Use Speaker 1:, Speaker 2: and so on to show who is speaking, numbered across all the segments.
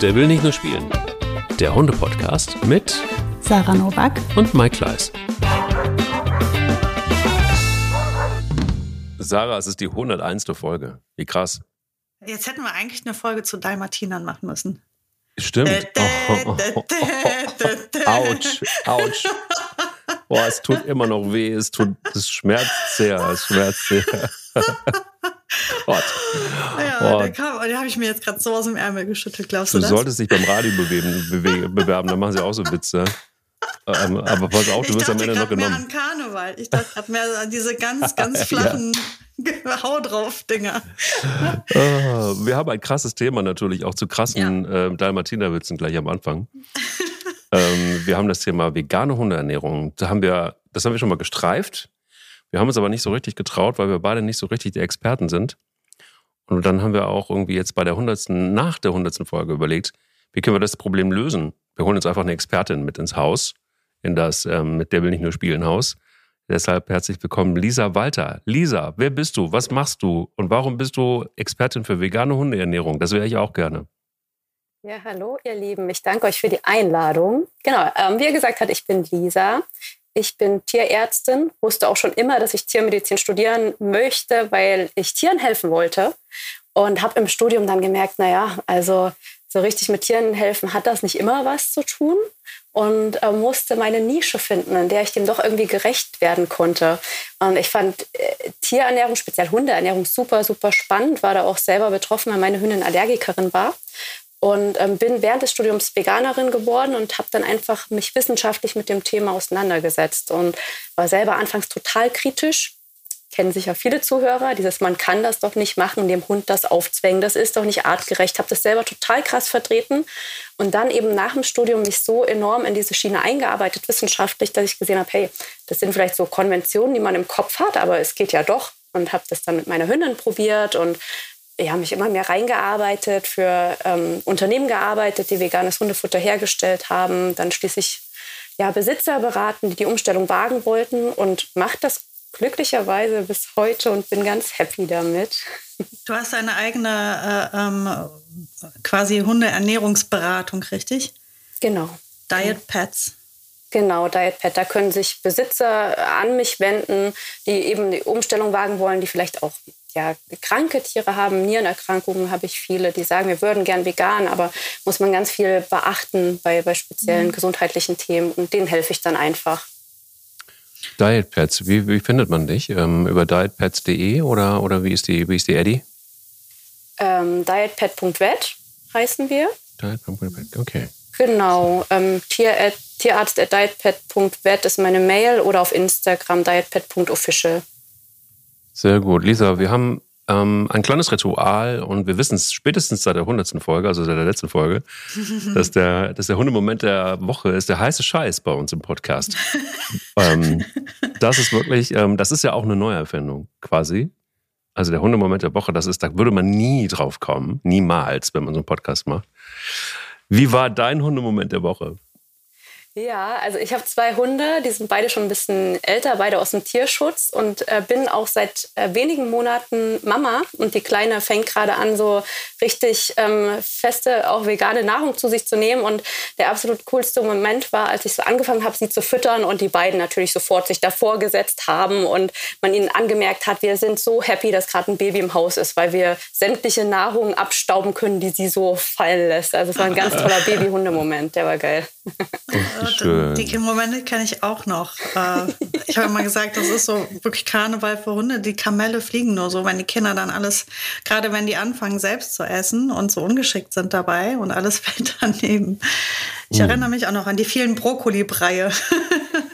Speaker 1: Der will nicht nur spielen. Der Hunde-Podcast mit
Speaker 2: Sarah Novak
Speaker 1: und Mike Kleiss. Sarah, es ist die 101. Folge. Wie krass.
Speaker 2: Jetzt hätten wir eigentlich eine Folge zu Dalmatinern machen müssen.
Speaker 1: Stimmt. Oh, oh, oh, Autsch, autsch. Boah, es tut immer noch weh, es tut, es schmerzt sehr, es schmerzt sehr.
Speaker 2: Gott. Ja, oh. der kam, den habe ich mir jetzt gerade so aus dem Ärmel geschüttelt, glaubst du,
Speaker 1: du
Speaker 2: das?
Speaker 1: Du solltest dich beim Radio bewegen, bewerben, dann machen sie auch so Witze. Ähm, aber pass auf, du wirst am Ende noch genommen.
Speaker 2: Ich dachte mehr an Karneval. Ich dachte gerade mehr an diese ganz, ganz flachen ja. Hau drauf Dinger.
Speaker 1: Oh, wir haben ein krasses Thema natürlich, auch zu krassen ja. äh, Dalmatiner-Witzen gleich am Anfang. ähm, wir haben das Thema vegane Hundeernährung. Da haben wir, das haben wir schon mal gestreift. Wir haben uns aber nicht so richtig getraut, weil wir beide nicht so richtig die Experten sind. Und dann haben wir auch irgendwie jetzt bei der hundertsten, nach der hundertsten Folge überlegt, wie können wir das Problem lösen? Wir holen uns einfach eine Expertin mit ins Haus, in das ähm, mit der will nicht nur spielen Haus. Deshalb herzlich willkommen, Lisa Walter. Lisa, wer bist du? Was machst du? Und warum bist du Expertin für vegane Hundeernährung? Das wäre ich auch gerne.
Speaker 3: Ja, hallo, ihr Lieben. Ich danke euch für die Einladung. Genau, ähm, wie ihr gesagt habt, ich bin Lisa. Ich bin Tierärztin, wusste auch schon immer, dass ich Tiermedizin studieren möchte, weil ich Tieren helfen wollte. Und habe im Studium dann gemerkt, naja, also so richtig mit Tieren helfen hat das nicht immer was zu tun. Und äh, musste meine Nische finden, in der ich dem doch irgendwie gerecht werden konnte. Und ich fand äh, Tierernährung, speziell Hundeernährung, super, super spannend. War da auch selber betroffen, weil meine Hündin Allergikerin war und ähm, bin während des Studiums Veganerin geworden und habe dann einfach mich wissenschaftlich mit dem Thema auseinandergesetzt und war selber anfangs total kritisch. Kennen sicher viele Zuhörer, dieses man kann das doch nicht machen, dem Hund das aufzwängen, das ist doch nicht artgerecht. Habe das selber total krass vertreten und dann eben nach dem Studium mich so enorm in diese Schiene eingearbeitet wissenschaftlich, dass ich gesehen habe, hey, das sind vielleicht so Konventionen, die man im Kopf hat, aber es geht ja doch und habe das dann mit meiner Hündin probiert und ja, mich immer mehr reingearbeitet, für ähm, Unternehmen gearbeitet, die veganes Hundefutter hergestellt haben, dann schließlich ja, Besitzer beraten, die die Umstellung wagen wollten und mache das glücklicherweise bis heute und bin ganz happy damit.
Speaker 2: Du hast eine eigene äh, ähm, quasi Hundeernährungsberatung, richtig?
Speaker 3: Genau.
Speaker 2: Diet Pets.
Speaker 3: Genau, Diet Pet. Da können sich Besitzer an mich wenden, die eben die Umstellung wagen wollen, die vielleicht auch ja, kranke Tiere haben, Nierenerkrankungen habe ich viele, die sagen, wir würden gern vegan, aber muss man ganz viel beachten bei, bei speziellen mhm. gesundheitlichen Themen und denen helfe ich dann einfach.
Speaker 1: Dietpads, wie, wie findet man dich? Ähm, über dietpads.de oder, oder wie ist die, wie ist die Eddy?
Speaker 3: Ähm, dietpad.vet heißen wir.
Speaker 1: Diet.vet, okay.
Speaker 3: Genau, ähm, Tier, tierarzt.dietpad.vet ist meine Mail oder auf Instagram dietpad.official.
Speaker 1: Sehr gut. Lisa, wir haben ähm, ein kleines Ritual und wir wissen es spätestens seit der hundertsten Folge, also seit der letzten Folge, dass der, dass der Hundemoment der Woche ist der heiße Scheiß bei uns im Podcast. ähm, das ist wirklich, ähm, das ist ja auch eine Neuerfindung quasi. Also der Hundemoment der Woche, das ist, da würde man nie drauf kommen, niemals, wenn man so einen Podcast macht. Wie war dein Hundemoment der Woche?
Speaker 3: Ja, also ich habe zwei Hunde, die sind beide schon ein bisschen älter, beide aus dem Tierschutz und äh, bin auch seit äh, wenigen Monaten Mama und die Kleine fängt gerade an, so richtig ähm, feste, auch vegane Nahrung zu sich zu nehmen und der absolut coolste Moment war, als ich so angefangen habe, sie zu füttern und die beiden natürlich sofort sich davor gesetzt haben und man ihnen angemerkt hat, wir sind so happy, dass gerade ein Baby im Haus ist, weil wir sämtliche Nahrung abstauben können, die sie so fallen lässt. Also es war ein ganz toller Baby-Hunde-Moment, der war geil.
Speaker 2: Schön. Die Momente kenne ich auch noch. Äh, ich habe immer gesagt, das ist so wirklich Karneval für Hunde. Die Kamelle fliegen nur so, wenn die Kinder dann alles, gerade wenn die anfangen selbst zu essen und so ungeschickt sind dabei und alles fällt daneben. Ich uh. erinnere mich auch noch an die vielen Brokkoli-Breie.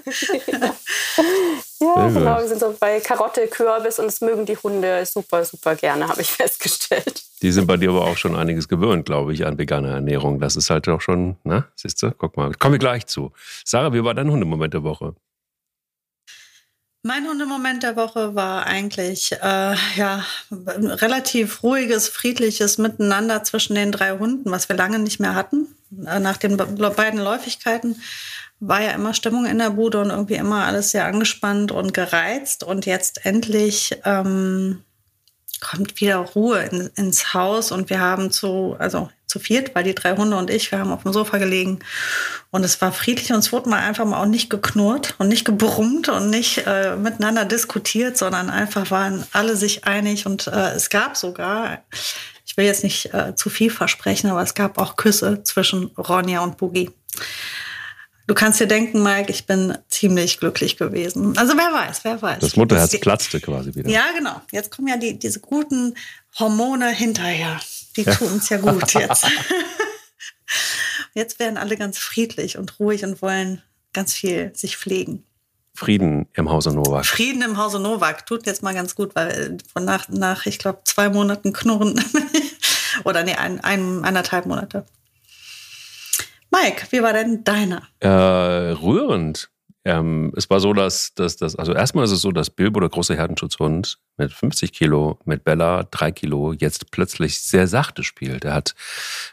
Speaker 3: ja, genau. Wir sind so bei Karotte, Kürbis und es mögen die Hunde super, super gerne, habe ich festgestellt.
Speaker 1: Die sind bei dir aber auch schon einiges gewöhnt, glaube ich, an veganer Ernährung. Das ist halt auch schon, na, siehst du, guck mal, komme ich gleich zu. Sarah, wie war dein Hundemoment der Woche?
Speaker 2: Mein Hundemoment der Woche war eigentlich äh, ja ein relativ ruhiges, friedliches Miteinander zwischen den drei Hunden, was wir lange nicht mehr hatten. Äh, nach den beiden Läufigkeiten war ja immer Stimmung in der Bude und irgendwie immer alles sehr angespannt und gereizt. Und jetzt endlich ähm, kommt wieder Ruhe in, ins Haus und wir haben zu, also zu viert, weil die drei Hunde und ich, wir haben auf dem Sofa gelegen und es war friedlich und es wurde mal einfach mal auch nicht geknurrt und nicht gebrummt und nicht äh, miteinander diskutiert, sondern einfach waren alle sich einig und äh, es gab sogar, ich will jetzt nicht äh, zu viel versprechen, aber es gab auch Küsse zwischen Ronja und Boogie. Du kannst dir denken, Mike, ich bin ziemlich glücklich gewesen. Also wer weiß, wer weiß.
Speaker 1: Das Mutterherz die, platzte quasi wieder.
Speaker 2: Ja, genau. Jetzt kommen ja die, diese guten Hormone hinterher. Die tun uns ja gut jetzt. jetzt werden alle ganz friedlich und ruhig und wollen ganz viel sich pflegen.
Speaker 1: Frieden im Hause Novak.
Speaker 2: Frieden im Hause Novak tut jetzt mal ganz gut, weil von nach, nach ich glaube, zwei Monaten Knurren oder nee, ein, ein, eineinhalb Monate Mike, wie war denn deiner?
Speaker 1: Äh, rührend. Ähm, es war so, dass, dass, dass, also erstmal ist es so, dass Bilbo, der große Herdenschutzhund, mit 50 Kilo, mit Bella 3 Kilo, jetzt plötzlich sehr sachte spielt. Er hat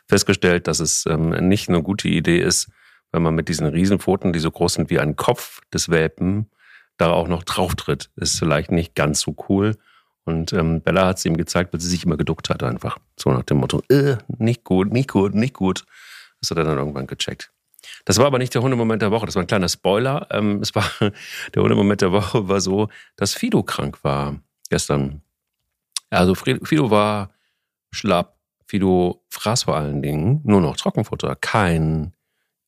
Speaker 1: festgestellt, dass es ähm, nicht eine gute Idee ist, wenn man mit diesen Riesenpfoten, die so groß sind wie ein Kopf des Welpen, da auch noch drauf tritt. Ist vielleicht nicht ganz so cool. Und ähm, Bella hat es ihm gezeigt, weil sie sich immer geduckt hat einfach. So nach dem Motto, äh, nicht gut, nicht gut, nicht gut. Das hat er dann irgendwann gecheckt. Das war aber nicht der Hundemoment der Woche. Das war ein kleiner Spoiler. Ähm, es war, der Hundemoment der Woche war so, dass Fido krank war gestern. Also Fido war schlapp. Fido fraß vor allen Dingen nur noch Trockenfutter, kein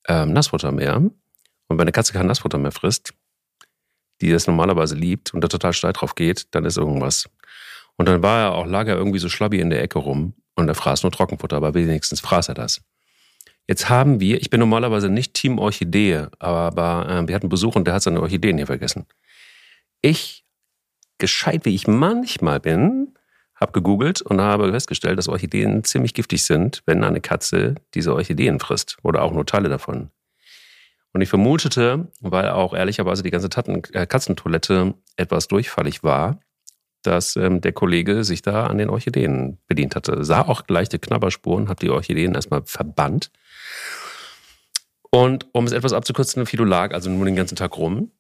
Speaker 1: ähm, Nassfutter mehr. Und wenn eine Katze kein Nassfutter mehr frisst, die das normalerweise liebt und da total steil drauf geht, dann ist irgendwas. Und dann war er auch, lag er irgendwie so schlabbi in der Ecke rum und er fraß nur Trockenfutter, aber wenigstens fraß er das. Jetzt haben wir, ich bin normalerweise nicht Team Orchidee, aber äh, wir hatten Besuch und der hat seine Orchideen hier vergessen. Ich, gescheit wie ich manchmal bin, habe gegoogelt und habe festgestellt, dass Orchideen ziemlich giftig sind, wenn eine Katze diese Orchideen frisst oder auch nur Teile davon. Und ich vermutete, weil auch ehrlicherweise die ganze Tatten, äh, Katzentoilette etwas durchfallig war, dass ähm, der Kollege sich da an den Orchideen bedient hatte. Sah auch leichte Knabberspuren, habe die Orchideen erstmal verbannt und um es etwas abzukürzen, Fido lag also nur den ganzen Tag rum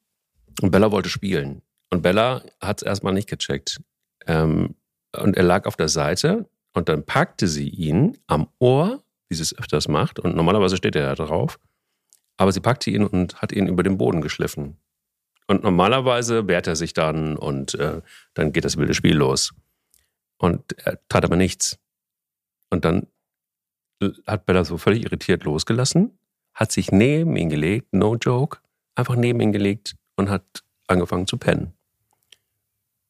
Speaker 1: und Bella wollte spielen. Und Bella hat es erstmal nicht gecheckt. Ähm, und er lag auf der Seite und dann packte sie ihn am Ohr, wie sie es öfters macht. Und normalerweise steht er ja drauf. Aber sie packte ihn und hat ihn über den Boden geschliffen. Und normalerweise wehrt er sich dann und äh, dann geht das wilde Spiel los. Und er tat aber nichts. Und dann hat Bella so völlig irritiert losgelassen hat sich neben ihn gelegt, no joke, einfach neben ihn gelegt und hat angefangen zu pennen.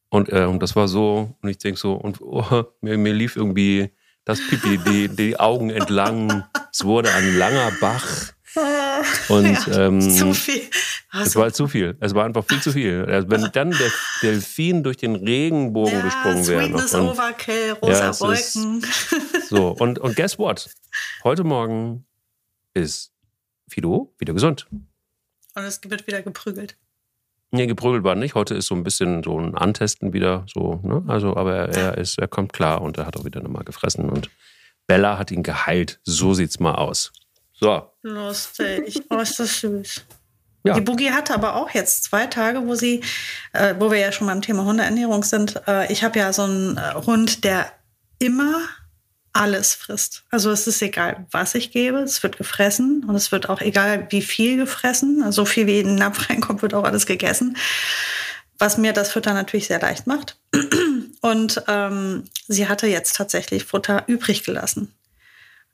Speaker 1: Und, äh, und das war so, und ich denke so, und oh, mir, mir lief irgendwie das Pipi, die, die Augen entlang. Es wurde ein langer Bach. Und ja, ähm, zu viel. Also, es war zu viel. Es war einfach viel zu viel. Also wenn dann der Delfin durch den Regenbogen ja, gesprungen wäre.
Speaker 2: Sweetness noch. Overkill, rosa ja, Wolken.
Speaker 1: so, und, und guess what? Heute Morgen ist Fido wieder gesund.
Speaker 2: Und es wird wieder geprügelt.
Speaker 1: Nee, geprügelt war nicht. Heute ist so ein bisschen so ein Antesten wieder so, ne? Also, aber er, er ist, er kommt klar und er hat auch wieder nochmal gefressen und Bella hat ihn geheilt. So sieht's mal aus. So.
Speaker 2: Lustig. Oh, ist das süß. Ja. Die Boogie hatte aber auch jetzt zwei Tage, wo sie, äh, wo wir ja schon beim Thema Hundeernährung sind. Äh, ich habe ja so einen äh, Hund, der immer alles frisst. Also es ist egal, was ich gebe, es wird gefressen und es wird auch egal, wie viel gefressen. Also so viel wie in den Napf reinkommt, wird auch alles gegessen. Was mir das Futter natürlich sehr leicht macht. Und ähm, sie hatte jetzt tatsächlich Futter übrig gelassen.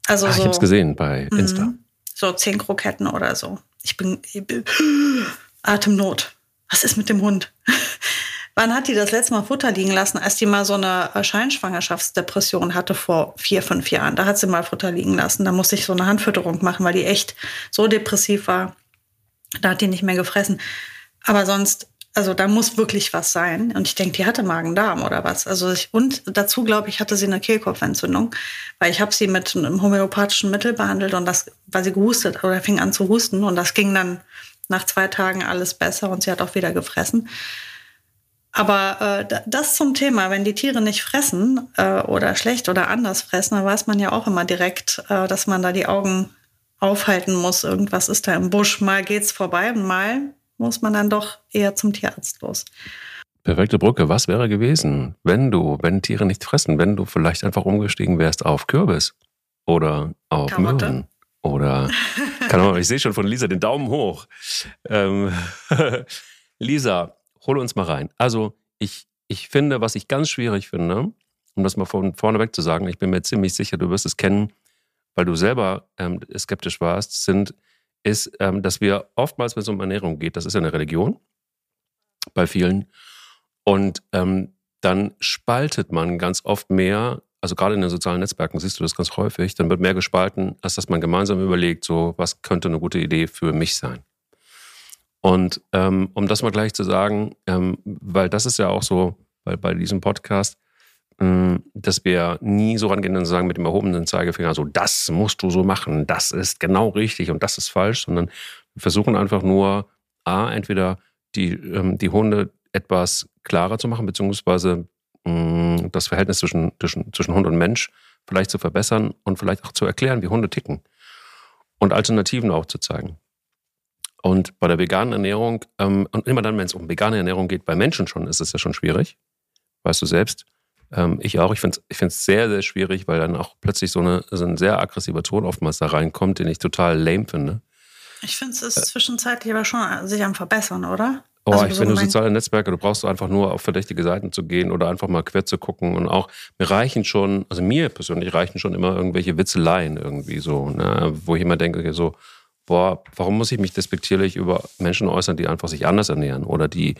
Speaker 1: Also ah, so, ich habe es gesehen bei mhm. Insta.
Speaker 2: So zehn Kroketten oder so. Ich bin, ich bin Atemnot. Was ist mit dem Hund? Wann hat die das letzte Mal Futter liegen lassen, als die mal so eine Scheinschwangerschaftsdepression hatte vor vier, fünf Jahren? Da hat sie mal Futter liegen lassen. Da musste ich so eine Handfütterung machen, weil die echt so depressiv war. Da hat die nicht mehr gefressen. Aber sonst, also da muss wirklich was sein. Und ich denke, die hatte Magen-Darm oder was. Also ich, und dazu glaube ich, hatte sie eine Kehlkopfentzündung, weil ich habe sie mit einem homöopathischen Mittel behandelt und das, weil sie gehustet oder fing an zu husten und das ging dann nach zwei Tagen alles besser und sie hat auch wieder gefressen. Aber äh, das zum Thema, wenn die Tiere nicht fressen äh, oder schlecht oder anders fressen, dann weiß man ja auch immer direkt, äh, dass man da die Augen aufhalten muss. Irgendwas ist da im Busch. Mal geht's vorbei und mal muss man dann doch eher zum Tierarzt los.
Speaker 1: Perfekte Brücke. Was wäre gewesen, wenn du, wenn Tiere nicht fressen, wenn du vielleicht einfach umgestiegen wärst auf Kürbis oder auf Karotte. Möhren oder keine Ahnung, ich sehe schon von Lisa den Daumen hoch. Ähm, Lisa, hol uns mal rein. Also ich, ich finde, was ich ganz schwierig finde, um das mal von vorne weg zu sagen, ich bin mir ziemlich sicher, du wirst es kennen, weil du selber ähm, skeptisch warst, sind, ist, ähm, dass wir oftmals, wenn es um Ernährung geht, das ist ja eine Religion bei vielen, und ähm, dann spaltet man ganz oft mehr, also gerade in den sozialen Netzwerken siehst du das ganz häufig, dann wird mehr gespalten, als dass man gemeinsam überlegt, so was könnte eine gute Idee für mich sein. Und ähm, um das mal gleich zu sagen, ähm, weil das ist ja auch so bei, bei diesem Podcast, ähm, dass wir nie so rangehen und sagen mit dem erhobenen Zeigefinger, so das musst du so machen, das ist genau richtig und das ist falsch, sondern wir versuchen einfach nur, A, entweder die, ähm, die Hunde etwas klarer zu machen, beziehungsweise mh, das Verhältnis zwischen, zwischen, zwischen Hund und Mensch vielleicht zu verbessern und vielleicht auch zu erklären, wie Hunde ticken und Alternativen aufzuzeigen. Und bei der veganen Ernährung, ähm, und immer dann, wenn es um vegane Ernährung geht, bei Menschen schon, ist es ja schon schwierig. Weißt du selbst. Ähm, ich auch. Ich finde es ich sehr, sehr schwierig, weil dann auch plötzlich so, eine, so ein sehr aggressiver Ton oftmals da reinkommt, den ich total lame finde.
Speaker 2: Ich finde, es ist äh, zwischenzeitlich aber schon sich am Verbessern, oder?
Speaker 1: Oh, also ich finde soziale Netzwerke, du brauchst einfach nur auf verdächtige Seiten zu gehen oder einfach mal quer zu gucken und auch, mir reichen schon, also mir persönlich reichen schon immer irgendwelche Witzeleien irgendwie so, ne, wo ich immer denke, so, boah, warum muss ich mich despektierlich über Menschen äußern, die einfach sich anders ernähren oder die,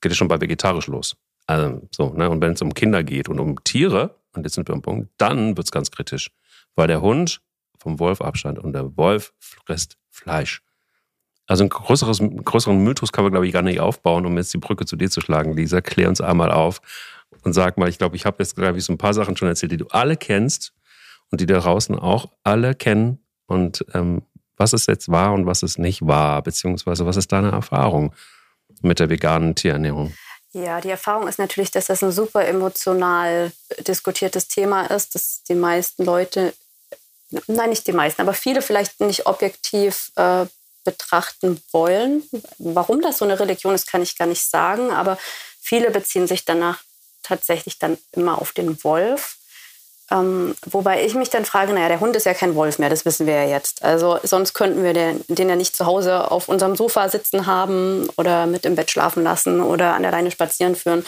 Speaker 1: geht es schon bei vegetarisch los. Also, so, ne? Und wenn es um Kinder geht und um Tiere, und jetzt sind wir am Punkt, dann wird es ganz kritisch. Weil der Hund vom Wolf abstand und der Wolf frisst Fleisch. Also ein größeres, größeren Mythos kann man, glaube ich, gar nicht aufbauen, um jetzt die Brücke zu dir zu schlagen, Lisa. Klär uns einmal auf und sag mal, ich glaube, ich habe jetzt, glaube ich, so ein paar Sachen schon erzählt, die du alle kennst und die da draußen auch alle kennen. Und ähm, was ist jetzt wahr und was ist nicht wahr? Beziehungsweise was ist deine Erfahrung mit der veganen Tierernährung?
Speaker 3: Ja, die Erfahrung ist natürlich, dass das ein super emotional diskutiertes Thema ist, dass die meisten Leute, nein, nicht die meisten, aber viele vielleicht nicht objektiv äh, betrachten wollen. Warum das so eine Religion ist, kann ich gar nicht sagen, aber viele beziehen sich danach tatsächlich dann immer auf den Wolf. Ähm, wobei ich mich dann frage, naja, der Hund ist ja kein Wolf mehr, das wissen wir ja jetzt. Also sonst könnten wir den, den ja nicht zu Hause auf unserem Sofa sitzen haben oder mit im Bett schlafen lassen oder an der Leine spazieren führen.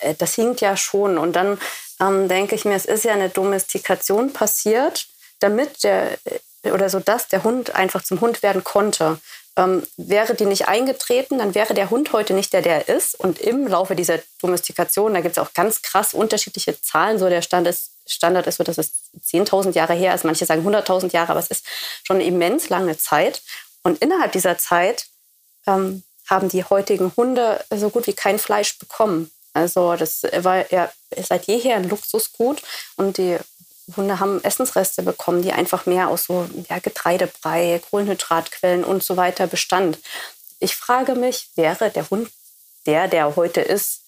Speaker 3: Äh, das hinkt ja schon. Und dann ähm, denke ich mir, es ist ja eine Domestikation passiert, damit der oder so, dass der Hund einfach zum Hund werden konnte. Ähm, wäre die nicht eingetreten, dann wäre der Hund heute nicht der, der er ist. Und im Laufe dieser Domestikation, da gibt es auch ganz krass unterschiedliche Zahlen. So der Stand ist, Standard ist so, dass es 10.000 Jahre her ist. Manche sagen 100.000 Jahre, aber es ist schon eine immens lange Zeit. Und innerhalb dieser Zeit ähm, haben die heutigen Hunde so gut wie kein Fleisch bekommen. Also das war ja seit jeher ein Luxusgut und die Hunde haben Essensreste bekommen, die einfach mehr aus so ja, Getreidebrei, Kohlenhydratquellen und so weiter bestand. Ich frage mich, wäre der Hund der, der heute ist,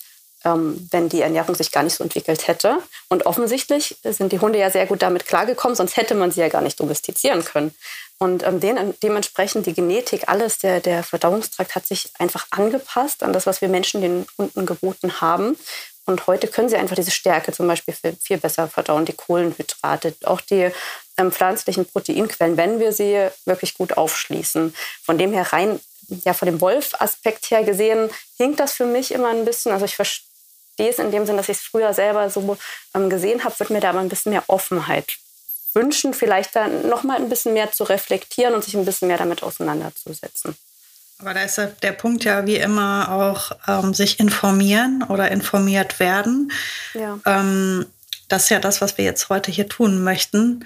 Speaker 3: ähm, wenn die Ernährung sich gar nicht so entwickelt hätte? Und offensichtlich sind die Hunde ja sehr gut damit klargekommen, sonst hätte man sie ja gar nicht domestizieren können. Und ähm, den, dementsprechend die Genetik, alles, der, der Verdauungstrakt hat sich einfach angepasst an das, was wir Menschen den Hunden geboten haben. Und heute können sie einfach diese Stärke zum Beispiel viel besser verdauen, die Kohlenhydrate, auch die ähm, pflanzlichen Proteinquellen, wenn wir sie wirklich gut aufschließen. Von dem her rein, ja, von dem Wolf-Aspekt her gesehen, hinkt das für mich immer ein bisschen. Also ich verstehe es in dem Sinn, dass ich es früher selber so ähm, gesehen habe, würde mir da aber ein bisschen mehr Offenheit wünschen, vielleicht dann noch mal ein bisschen mehr zu reflektieren und sich ein bisschen mehr damit auseinanderzusetzen.
Speaker 2: Aber da ist der Punkt ja wie immer auch ähm, sich informieren oder informiert werden. Ja. Ähm, das ist ja das, was wir jetzt heute hier tun möchten.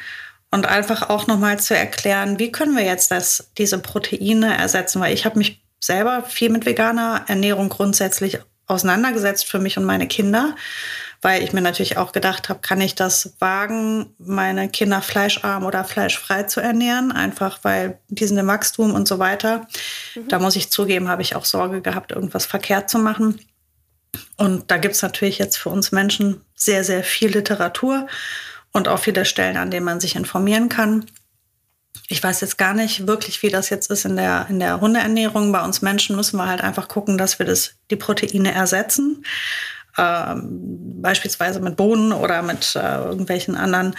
Speaker 2: Und einfach auch nochmal zu erklären, wie können wir jetzt das, diese Proteine ersetzen? Weil ich habe mich selber viel mit veganer Ernährung grundsätzlich auseinandergesetzt für mich und meine Kinder weil ich mir natürlich auch gedacht habe, kann ich das wagen, meine Kinder fleischarm oder fleischfrei zu ernähren, einfach weil die sind im Wachstum und so weiter. Mhm. Da muss ich zugeben, habe ich auch Sorge gehabt, irgendwas verkehrt zu machen. Und da gibt es natürlich jetzt für uns Menschen sehr, sehr viel Literatur und auch viele Stellen, an denen man sich informieren kann. Ich weiß jetzt gar nicht wirklich, wie das jetzt ist in der, in der Hundeernährung. Bei uns Menschen müssen wir halt einfach gucken, dass wir das, die Proteine ersetzen. Ähm, beispielsweise mit Bohnen oder mit äh, irgendwelchen anderen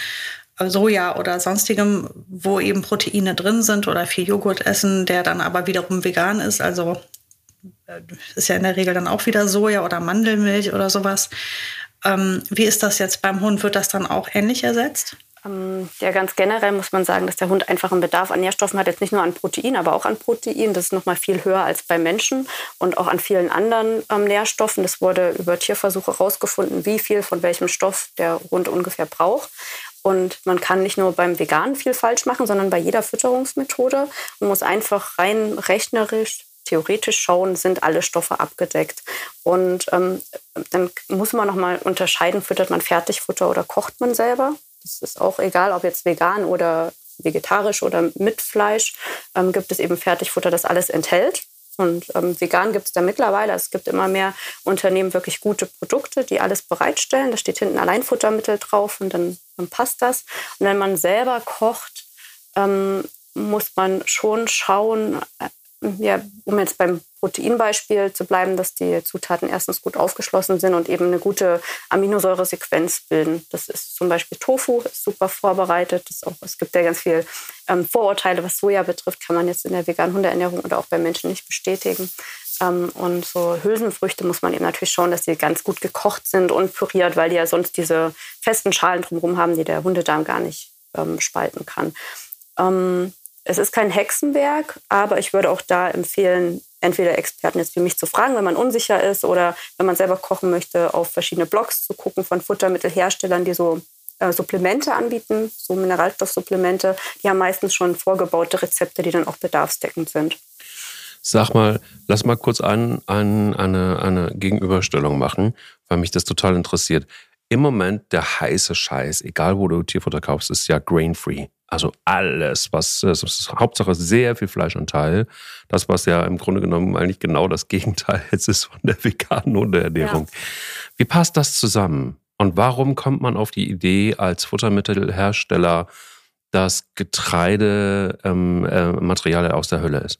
Speaker 2: äh, Soja oder sonstigem, wo eben Proteine drin sind oder viel Joghurt essen, der dann aber wiederum vegan ist. Also äh, ist ja in der Regel dann auch wieder Soja oder Mandelmilch oder sowas. Ähm, wie ist das jetzt beim Hund? Wird das dann auch ähnlich ersetzt?
Speaker 3: Ähm, ja, ganz generell muss man sagen, dass der Hund einfach einen Bedarf an Nährstoffen hat, jetzt nicht nur an Protein, aber auch an Protein. Das ist noch mal viel höher als bei Menschen und auch an vielen anderen ähm, Nährstoffen. Das wurde über Tierversuche herausgefunden, wie viel von welchem Stoff der Hund ungefähr braucht. Und man kann nicht nur beim Veganen viel falsch machen, sondern bei jeder Fütterungsmethode. Man muss einfach rein rechnerisch theoretisch schauen, sind alle Stoffe abgedeckt. Und ähm, dann muss man noch mal unterscheiden, füttert man Fertigfutter oder kocht man selber. Das ist auch egal, ob jetzt vegan oder vegetarisch oder mit Fleisch, ähm, gibt es eben Fertigfutter, das alles enthält. Und ähm, vegan gibt es da mittlerweile. Es gibt immer mehr Unternehmen wirklich gute Produkte, die alles bereitstellen. Da steht hinten Alleinfuttermittel drauf und dann, dann passt das. Und wenn man selber kocht, ähm, muss man schon schauen, ja, um jetzt beim Proteinbeispiel zu bleiben, dass die Zutaten erstens gut aufgeschlossen sind und eben eine gute Aminosäuresequenz bilden. Das ist zum Beispiel Tofu, ist super vorbereitet. Auch, es gibt ja ganz viele ähm, Vorurteile, was Soja betrifft, kann man jetzt in der veganen Hundeernährung oder auch bei Menschen nicht bestätigen. Ähm, und so Hülsenfrüchte muss man eben natürlich schauen, dass die ganz gut gekocht sind und püriert, weil die ja sonst diese festen Schalen drumherum haben, die der Hundedarm gar nicht ähm, spalten kann. Ähm, es ist kein Hexenwerk, aber ich würde auch da empfehlen, entweder Experten jetzt wie mich zu fragen, wenn man unsicher ist oder wenn man selber kochen möchte, auf verschiedene Blogs zu gucken von Futtermittelherstellern, die so äh, Supplemente anbieten, so Mineralstoffsupplemente. Die haben meistens schon vorgebaute Rezepte, die dann auch bedarfsdeckend sind.
Speaker 1: Sag mal, lass mal kurz an, an, eine, eine Gegenüberstellung machen, weil mich das total interessiert. Im Moment der heiße Scheiß, egal wo du Tierfutter kaufst, ist ja grain-free. Also alles, was das ist Hauptsache sehr viel Fleischanteil. Das, was ja im Grunde genommen eigentlich genau das Gegenteil jetzt ist von der veganen Hundeernährung. Ja. Wie passt das zusammen? Und warum kommt man auf die Idee als Futtermittelhersteller, dass Getreide ähm, äh, Material aus der Hölle ist?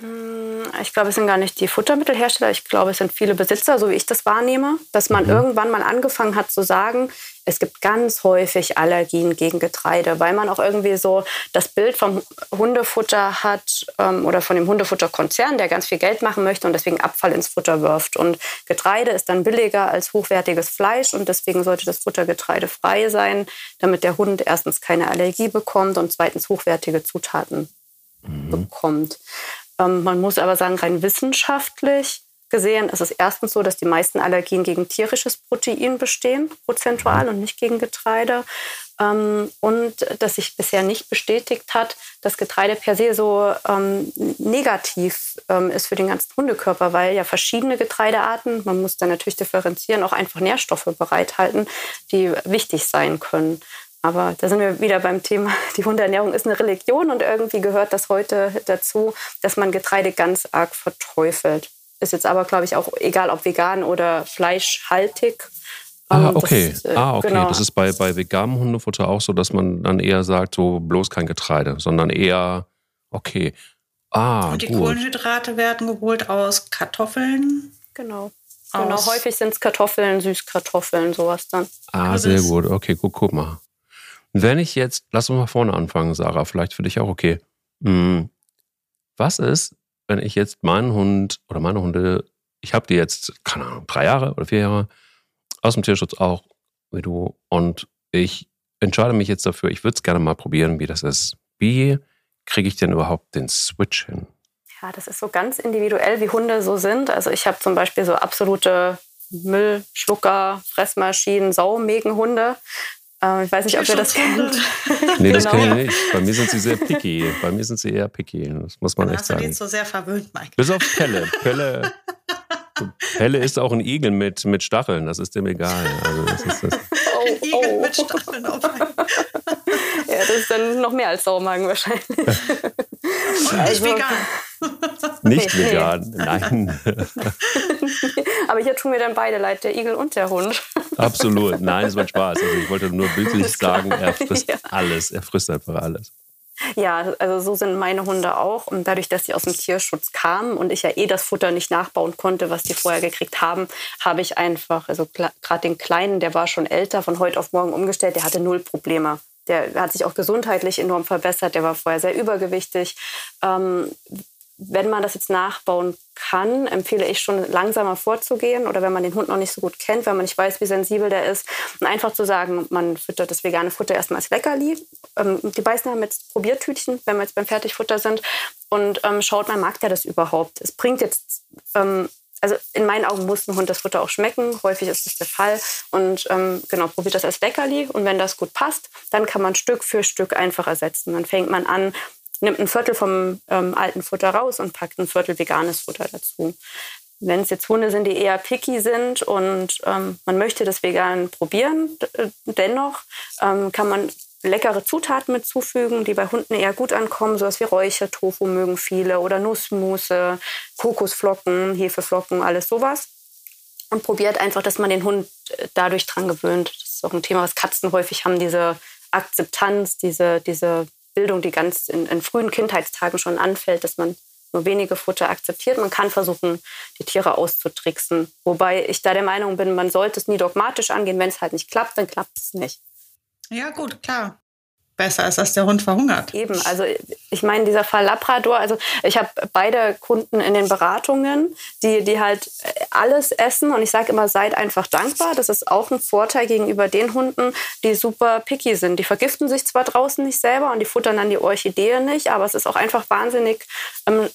Speaker 3: Hm, ich glaube, es sind gar nicht die Futtermittelhersteller. Ich glaube, es sind viele Besitzer, so wie ich das wahrnehme, dass man mhm. irgendwann mal angefangen hat zu sagen, es gibt ganz häufig Allergien gegen Getreide, weil man auch irgendwie so das Bild vom Hundefutter hat ähm, oder von dem Hundefutterkonzern, der ganz viel Geld machen möchte und deswegen Abfall ins Futter wirft. Und Getreide ist dann billiger als hochwertiges Fleisch und deswegen sollte das Futter getreidefrei sein, damit der Hund erstens keine Allergie bekommt und zweitens hochwertige Zutaten mhm. bekommt. Ähm, man muss aber sagen, rein wissenschaftlich gesehen ist es erstens so, dass die meisten Allergien gegen tierisches Protein bestehen, prozentual und nicht gegen Getreide. Ähm, und dass sich bisher nicht bestätigt hat, dass Getreide per se so ähm, negativ ist für den ganzen Hundekörper, weil ja verschiedene Getreidearten, man muss dann natürlich differenzieren, auch einfach Nährstoffe bereithalten, die wichtig sein können. Aber da sind wir wieder beim Thema, die Hundeernährung ist eine Religion und irgendwie gehört das heute dazu, dass man Getreide ganz arg verteufelt. Ist jetzt aber, glaube ich, auch egal, ob vegan oder fleischhaltig.
Speaker 1: Ah, ähm, okay. Das, äh, ah, okay. Genau. Das ist bei, bei veganem Hundefutter auch so, dass man dann eher sagt, so bloß kein Getreide, sondern eher, okay. Ah,
Speaker 2: Und die gut. Kohlenhydrate werden geholt aus Kartoffeln.
Speaker 3: Genau. Genau, häufig sind es Kartoffeln, Süßkartoffeln, sowas dann.
Speaker 1: Ah, sehr gut. Okay, guck, guck mal. Wenn ich jetzt, lass uns mal vorne anfangen, Sarah, vielleicht für dich auch okay. Hm, was ist, wenn ich jetzt meinen Hund oder meine Hunde, ich habe die jetzt, keine Ahnung, drei Jahre oder vier Jahre, aus dem Tierschutz auch, wie du, und ich entscheide mich jetzt dafür, ich würde es gerne mal probieren, wie das ist. Wie kriege ich denn überhaupt den Switch hin?
Speaker 3: Ja, das ist so ganz individuell, wie Hunde so sind. Also ich habe zum Beispiel so absolute Müllschlucker, Fressmaschinen, Saumägenhunde. Äh, ich weiß nicht, ob ihr das kennt.
Speaker 1: Nee, das genau. kenne ich nicht. Bei mir sind sie sehr picky. Bei mir sind sie eher picky. Das muss man Dann echt sagen. Du
Speaker 2: den so sehr verwöhnt, Mike.
Speaker 1: Bis auf Pelle. Pelle, Pelle ist auch ein Igel mit, mit Stacheln. Das ist dem egal. Also das ist das.
Speaker 2: Oh, ein Igel oh. mit Stacheln auf
Speaker 3: Ja, das ist dann noch mehr als Saumagen wahrscheinlich. Und
Speaker 2: nicht also, vegan.
Speaker 1: Nicht vegan, nee. nein.
Speaker 3: Aber hier tun mir dann beide leid, der Igel und der Hund.
Speaker 1: Absolut. Nein, es war Spaß. Also ich wollte nur bildlich sagen, er frisst ja. alles. Er frisst einfach alles.
Speaker 3: Ja, also so sind meine Hunde auch. Und dadurch, dass sie aus dem Tierschutz kamen und ich ja eh das Futter nicht nachbauen konnte, was die vorher gekriegt haben, habe ich einfach, also gerade den Kleinen, der war schon älter, von heute auf morgen umgestellt, der hatte null Probleme. Der hat sich auch gesundheitlich enorm verbessert, der war vorher sehr übergewichtig. Ähm, wenn man das jetzt nachbauen kann, empfehle ich schon langsamer vorzugehen oder wenn man den Hund noch nicht so gut kennt, wenn man nicht weiß, wie sensibel der ist, und einfach zu sagen, man füttert das vegane Futter erstmal als Leckerli. Ähm, die beißen haben jetzt Probiertütchen, wenn wir jetzt beim Fertigfutter sind und ähm, schaut man, mag der das überhaupt? Es bringt jetzt ähm, also in meinen Augen muss ein Hund das Futter auch schmecken. Häufig ist das der Fall. Und ähm, genau, probiert das als Leckerli. Und wenn das gut passt, dann kann man Stück für Stück einfach ersetzen. Dann fängt man an, nimmt ein Viertel vom ähm, alten Futter raus und packt ein Viertel veganes Futter dazu. Wenn es jetzt Hunde sind, die eher picky sind und ähm, man möchte das vegan probieren, dennoch ähm, kann man leckere Zutaten mitzufügen, die bei Hunden eher gut ankommen, sowas wie Räuchertofu mögen viele oder Nussmusse, Kokosflocken, Hefeflocken, alles sowas. Und probiert einfach, dass man den Hund äh, dadurch dran gewöhnt. Das ist auch ein Thema, was Katzen häufig haben, diese Akzeptanz, diese, diese Bildung, die ganz in, in frühen Kindheitstagen schon anfällt, dass man nur wenige Futter akzeptiert. Man kann versuchen, die Tiere auszutricksen. Wobei ich da der Meinung bin, man sollte es nie dogmatisch angehen. Wenn es halt nicht klappt, dann klappt es nicht.
Speaker 2: Ja, gut, klar besser ist, dass der Hund verhungert.
Speaker 3: Eben, also ich meine, dieser Fall Labrador, also ich habe beide Kunden in den Beratungen, die, die halt alles essen und ich sage immer, seid einfach dankbar. Das ist auch ein Vorteil gegenüber den Hunden, die super picky sind. Die vergiften sich zwar draußen nicht selber und die futtern dann die Orchidee nicht, aber es ist auch einfach wahnsinnig ähm,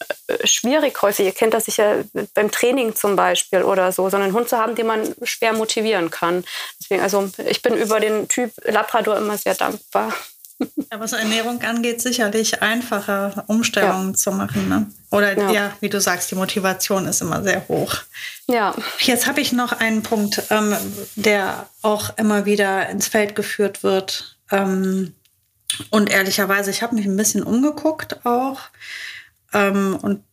Speaker 3: schwierig häufig. Ihr kennt das sicher beim Training zum Beispiel oder so, so einen Hund zu haben, den man schwer motivieren kann. Deswegen, also ich bin über den Typ Labrador immer sehr dankbar.
Speaker 2: Ja, was Ernährung angeht, sicherlich einfacher Umstellungen ja. zu machen. Ne? Oder ja. ja. wie du sagst, die Motivation ist immer sehr hoch.
Speaker 3: Ja.
Speaker 2: Jetzt habe ich noch einen Punkt, ähm, der auch immer wieder ins Feld geführt wird. Ähm, und ehrlicherweise, ich habe mich ein bisschen umgeguckt auch ähm, und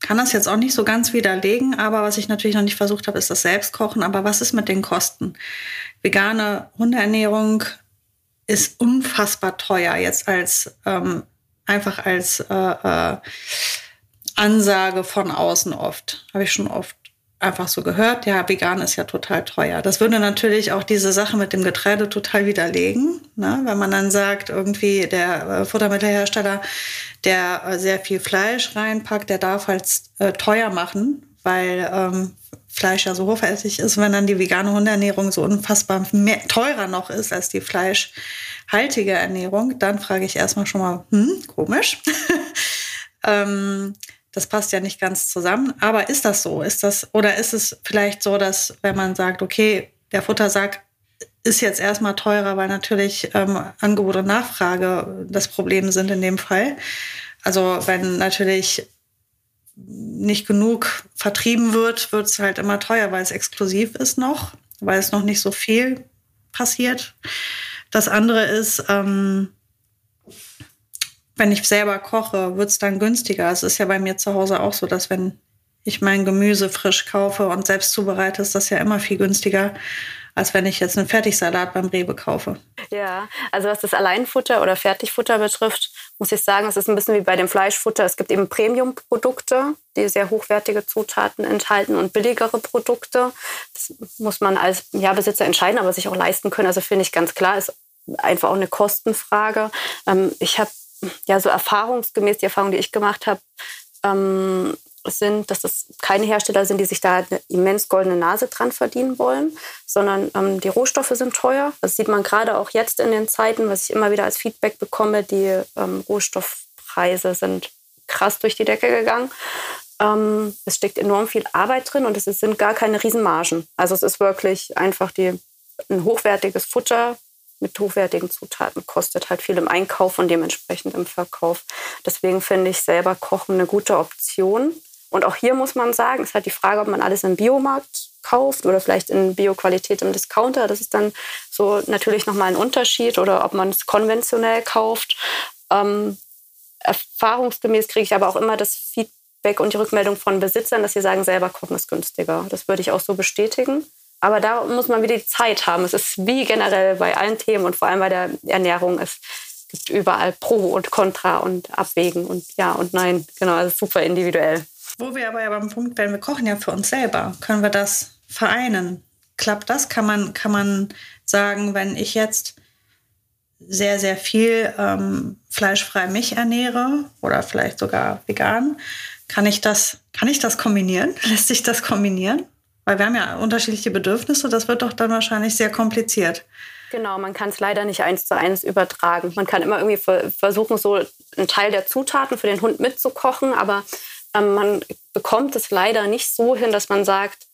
Speaker 2: kann das jetzt auch nicht so ganz widerlegen, aber was ich natürlich noch nicht versucht habe, ist das Selbstkochen. Aber was ist mit den Kosten? Vegane Hundeernährung ist unfassbar teuer jetzt als ähm, einfach als äh, äh, Ansage von außen oft. Habe ich schon oft einfach so gehört, ja, vegan ist ja total teuer. Das würde natürlich auch diese Sache mit dem Getreide total widerlegen, ne? wenn man dann sagt, irgendwie der äh, Futtermittelhersteller, der äh, sehr viel Fleisch reinpackt, der darf halt äh, teuer machen, weil ähm, Fleisch ja so hochwertig ist, wenn dann die vegane Hundeernährung so unfassbar mehr, teurer noch ist als die fleischhaltige Ernährung, dann frage ich erstmal schon mal, hm, komisch. ähm, das passt ja nicht ganz zusammen. Aber ist das so? Ist das, oder ist es vielleicht so, dass wenn man sagt, okay, der Futtersack ist jetzt erstmal teurer, weil natürlich ähm, Angebot und Nachfrage das Problem sind in dem Fall. Also wenn natürlich nicht genug vertrieben wird, wird es halt immer teuer, weil es exklusiv ist noch, weil es noch nicht so viel passiert. Das andere ist, ähm, wenn ich selber koche, wird es dann günstiger. Es ist ja bei mir zu Hause auch so, dass wenn ich mein Gemüse frisch kaufe und selbst zubereite, ist das ja immer viel günstiger, als wenn ich jetzt einen Fertigsalat beim Rewe kaufe.
Speaker 3: Ja, also was das Alleinfutter oder Fertigfutter betrifft, muss ich sagen, es ist ein bisschen wie bei dem Fleischfutter. Es gibt eben Premium-Produkte, die sehr hochwertige Zutaten enthalten und billigere Produkte. Das muss man als ja, Besitzer entscheiden, aber sich auch leisten können. Also finde ich ganz klar, ist einfach auch eine Kostenfrage. Ähm, ich habe ja so erfahrungsgemäß die Erfahrung, die ich gemacht habe, ähm, sind, dass das keine Hersteller sind, die sich da eine immens goldene Nase dran verdienen wollen, sondern ähm, die Rohstoffe sind teuer. Das sieht man gerade auch jetzt in den Zeiten, was ich immer wieder als Feedback bekomme. Die ähm, Rohstoffpreise sind krass durch die Decke gegangen. Ähm, es steckt enorm viel Arbeit drin und es sind gar keine Riesenmargen. Also es ist wirklich einfach die, ein hochwertiges Futter mit hochwertigen Zutaten kostet halt viel im Einkauf und dementsprechend im Verkauf. Deswegen finde ich selber Kochen eine gute Option. Und auch hier muss man sagen, ist halt die Frage, ob man alles im Biomarkt kauft oder vielleicht in Bioqualität im Discounter. Das ist dann so natürlich nochmal ein Unterschied oder ob man es konventionell kauft. Ähm, erfahrungsgemäß kriege ich aber auch immer das Feedback und die Rückmeldung von Besitzern, dass sie sagen, selber kochen ist günstiger. Das würde ich auch so bestätigen. Aber da muss man wieder die Zeit haben. Es ist wie generell bei allen Themen und vor allem bei der Ernährung. Es gibt überall Pro und Contra und Abwägen und Ja und Nein. Genau, also super individuell.
Speaker 2: Wo wir aber ja beim Punkt werden, wir kochen ja für uns selber. Können wir das vereinen? Klappt das? Kann man, kann man sagen, wenn ich jetzt sehr, sehr viel ähm, fleischfrei mich ernähre oder vielleicht sogar vegan, kann ich das, kann ich das kombinieren? Lässt sich das kombinieren? Weil wir haben ja unterschiedliche Bedürfnisse, das wird doch dann wahrscheinlich sehr kompliziert.
Speaker 3: Genau, man kann es leider nicht eins zu eins übertragen. Man kann immer irgendwie versuchen, so einen Teil der Zutaten für den Hund mitzukochen, aber ähm, man bekommt es leider nicht so hin, dass man sagt,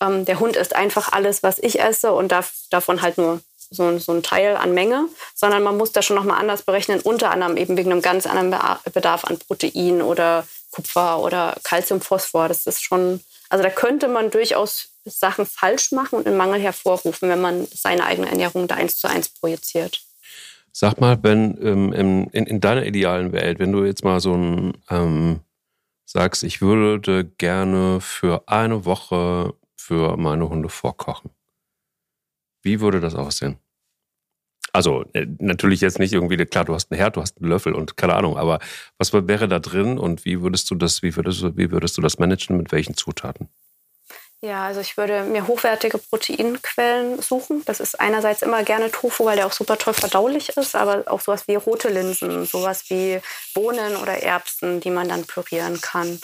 Speaker 3: ähm, der Hund isst einfach alles, was ich esse und darf davon halt nur so, so ein Teil an Menge, sondern man muss das schon nochmal anders berechnen, unter anderem eben wegen einem ganz anderen Bedarf an Protein oder Kupfer oder Calcium, Phosphor. Das ist schon, also da könnte man durchaus Sachen falsch machen und einen Mangel hervorrufen, wenn man seine eigene Ernährung da eins zu eins projiziert.
Speaker 1: Sag mal, wenn ähm, in, in, deiner idealen Welt, wenn du jetzt mal so ein ähm, sagst, ich würde gerne für eine Woche für meine Hunde vorkochen. Wie würde das aussehen? Also äh, natürlich jetzt nicht irgendwie, klar, du hast einen Herd, du hast einen Löffel und keine Ahnung, aber was wäre da drin und wie würdest du das, wie würdest du, wie würdest du das managen, mit welchen Zutaten?
Speaker 3: Ja, also ich würde mir hochwertige Proteinquellen suchen. Das ist einerseits immer gerne Tofu, weil der auch super toll verdaulich ist, aber auch sowas wie rote Linsen, sowas wie Bohnen oder Erbsen, die man dann pürieren kann.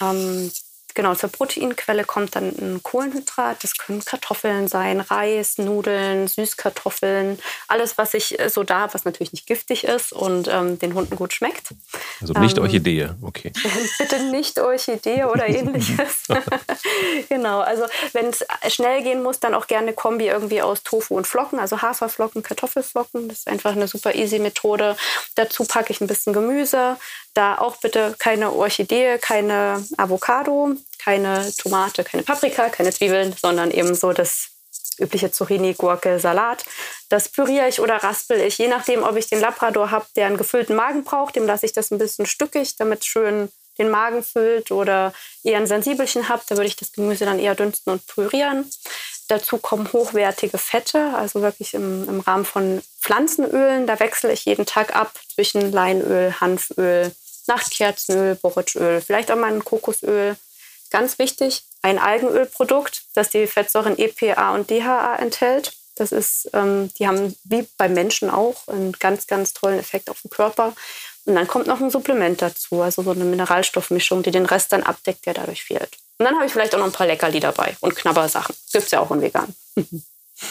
Speaker 3: Ähm, Genau, zur Proteinquelle kommt dann ein Kohlenhydrat. Das können Kartoffeln sein, Reis, Nudeln, Süßkartoffeln, alles, was ich äh, so da habe, was natürlich nicht giftig ist und ähm, den Hunden gut schmeckt.
Speaker 1: Also nicht ähm, Orchidee, okay.
Speaker 3: Bitte nicht Orchidee oder ähnliches. genau, also wenn es schnell gehen muss, dann auch gerne Kombi irgendwie aus Tofu und Flocken, also Haferflocken, Kartoffelflocken. Das ist einfach eine super easy Methode. Dazu packe ich ein bisschen Gemüse, da auch bitte keine Orchidee, keine Avocado, keine Tomate, keine Paprika, keine Zwiebeln, sondern eben so das übliche Zucchini, Gurke, Salat. Das püriere ich oder raspel ich, je nachdem, ob ich den Labrador habe, der einen gefüllten Magen braucht, dem lasse ich das ein bisschen stückig, damit schön den Magen füllt oder eher ein Sensibelchen habe, da würde ich das Gemüse dann eher dünsten und pürieren. Dazu kommen hochwertige Fette, also wirklich im, im Rahmen von Pflanzenölen. Da wechsle ich jeden Tag ab zwischen Leinöl, Hanföl, Nachtkerzenöl, Borretschöl, vielleicht auch mal ein Kokosöl. Ganz wichtig, ein Algenölprodukt, das die Fettsäuren EPA und DHA enthält. Das ist, ähm, die haben wie beim Menschen auch einen ganz, ganz tollen Effekt auf den Körper. Und dann kommt noch ein Supplement dazu, also so eine Mineralstoffmischung, die den Rest dann abdeckt, der dadurch fehlt. Und dann habe ich vielleicht auch noch ein paar Leckerli dabei und Knabbersachen. Gibt es ja auch im Vegan.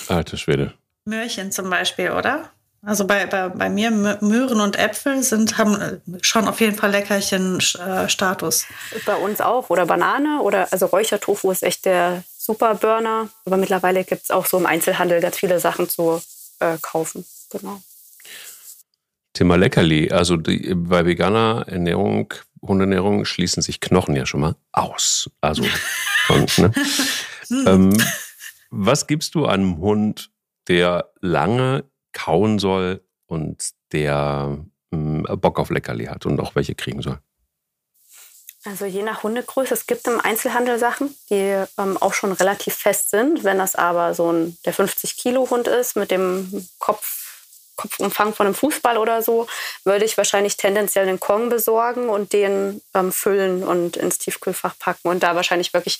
Speaker 1: Alte Schwede.
Speaker 2: Möhrchen zum Beispiel, oder? Also bei, bei, bei mir Möhren und Äpfel sind, haben äh, schon auf jeden Fall Leckerchen-Status.
Speaker 3: Bei uns auch. Oder Banane oder also Räuchertofu ist echt der super Burner. Aber mittlerweile gibt es auch so im Einzelhandel ganz viele Sachen zu äh, kaufen. Genau.
Speaker 1: Thema Leckerli. Also die, bei veganer Ernährung, Hundernährung schließen sich Knochen ja schon mal aus. Also von, ne? hm. ähm, was gibst du einem Hund, der lange kauen soll und der mh, hm, Bock auf Leckerli hat und auch welche kriegen soll?
Speaker 3: Also je nach Hundegröße. Es gibt im Einzelhandel Sachen, die ähm, auch schon relativ fest sind. Wenn das aber so ein der 50 Kilo Hund ist mit dem Kopf Kopfumfang von einem Fußball oder so, würde ich wahrscheinlich tendenziell einen Kong besorgen und den ähm, füllen und ins Tiefkühlfach packen und da wahrscheinlich wirklich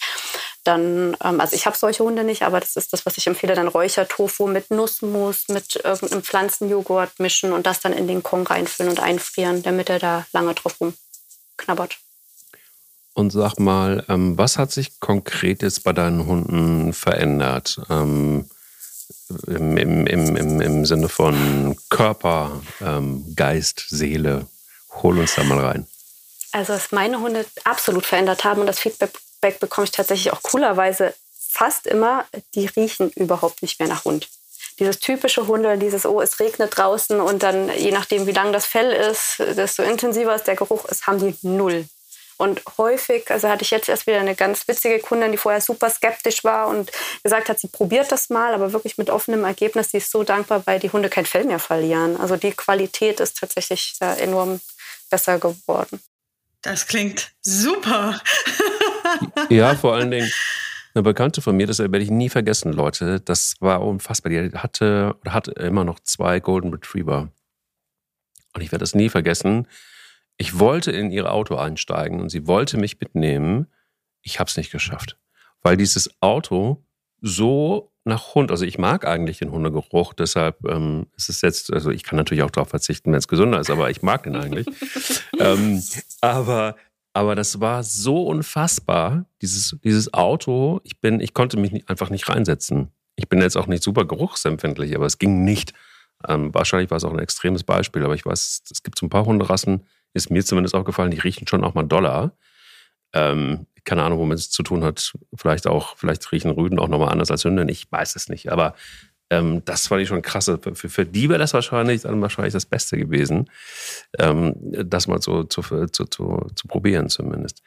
Speaker 3: dann, ähm, also ich habe solche Hunde nicht, aber das ist das, was ich empfehle, dann Räuchertofu mit Nussmus, mit irgendeinem Pflanzenjoghurt mischen und das dann in den Kong reinfüllen und einfrieren, damit er da lange drauf rumknabbert.
Speaker 1: Und sag mal, ähm, was hat sich konkret jetzt bei deinen Hunden verändert? Ähm, im, im, im, im Sinne von Körper, ähm, Geist, Seele. Hol uns da mal rein.
Speaker 3: Also, was meine Hunde absolut verändert haben und das Feedback bekomme ich tatsächlich auch coolerweise fast immer, die riechen überhaupt nicht mehr nach Hund. Dieses typische Hunde, dieses, oh, es regnet draußen und dann, je nachdem, wie lang das Fell ist, desto intensiver ist der Geruch ist, haben die null. Und häufig, also hatte ich jetzt erst wieder eine ganz witzige Kundin, die vorher super skeptisch war und gesagt hat, sie probiert das mal, aber wirklich mit offenem Ergebnis. Die ist so dankbar, weil die Hunde kein Fell mehr verlieren. Also die Qualität ist tatsächlich enorm besser geworden.
Speaker 2: Das klingt super.
Speaker 1: ja, vor allen Dingen. Eine Bekannte von mir, das werde ich nie vergessen, Leute, das war unfassbar. Die hatte oder hat immer noch zwei Golden Retriever. Und ich werde das nie vergessen. Ich wollte in ihr Auto einsteigen und sie wollte mich mitnehmen. Ich habe es nicht geschafft, weil dieses Auto so nach Hund, also ich mag eigentlich den Hundegeruch, deshalb ähm, ist es jetzt, also ich kann natürlich auch darauf verzichten, wenn es gesünder ist, aber ich mag den eigentlich. ähm, aber aber das war so unfassbar, dieses, dieses Auto. Ich bin, ich konnte mich nicht, einfach nicht reinsetzen. Ich bin jetzt auch nicht super geruchsempfindlich, aber es ging nicht. Ähm, wahrscheinlich war es auch ein extremes Beispiel, aber ich weiß, es gibt so ein paar Hunderassen, ist mir zumindest aufgefallen, die riechen schon auch mal doller. Ähm, keine Ahnung, womit es zu tun hat. Vielleicht auch, vielleicht riechen Rüden auch nochmal anders als Hündin. Ich weiß es nicht. Aber ähm, das fand ich schon krass. Für, für die wäre das wahrscheinlich dann wahrscheinlich das Beste gewesen, ähm, das mal so zu, zu, zu, zu probieren zumindest.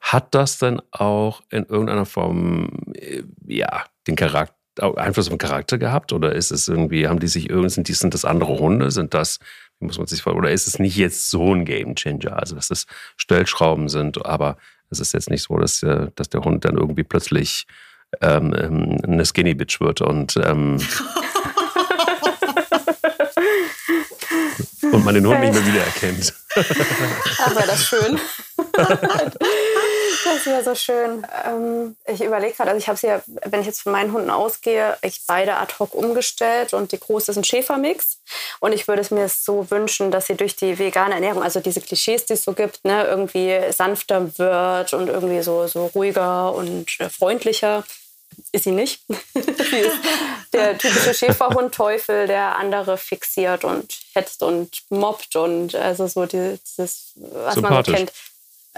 Speaker 1: Hat das denn auch in irgendeiner Form äh, ja den Charakter Einfluss auf den Charakter gehabt oder ist es irgendwie haben die sich irgendwie sind, sind das andere Hunde sind das muss man sich oder ist es nicht jetzt so ein Game Changer also dass es Stellschrauben sind aber es ist jetzt nicht so dass, äh, dass der Hund dann irgendwie plötzlich ähm, ähm, eine Skinny Bitch wird und ähm, und man den Hund nicht mehr wiedererkennt.
Speaker 3: Wäre das schön. das wäre so schön. Ähm, ich überlege gerade, also ich habe sie ja, wenn ich jetzt von meinen Hunden ausgehe, ich beide ad hoc umgestellt und die große ist ein Schäfermix. Und ich würde es mir so wünschen, dass sie durch die vegane Ernährung, also diese Klischees, die es so gibt, ne, irgendwie sanfter wird und irgendwie so, so ruhiger und äh, freundlicher ist sie nicht. sie ist der typische Schäferhund-Teufel, der andere fixiert und hetzt und mobbt und also so dieses, was man so kennt,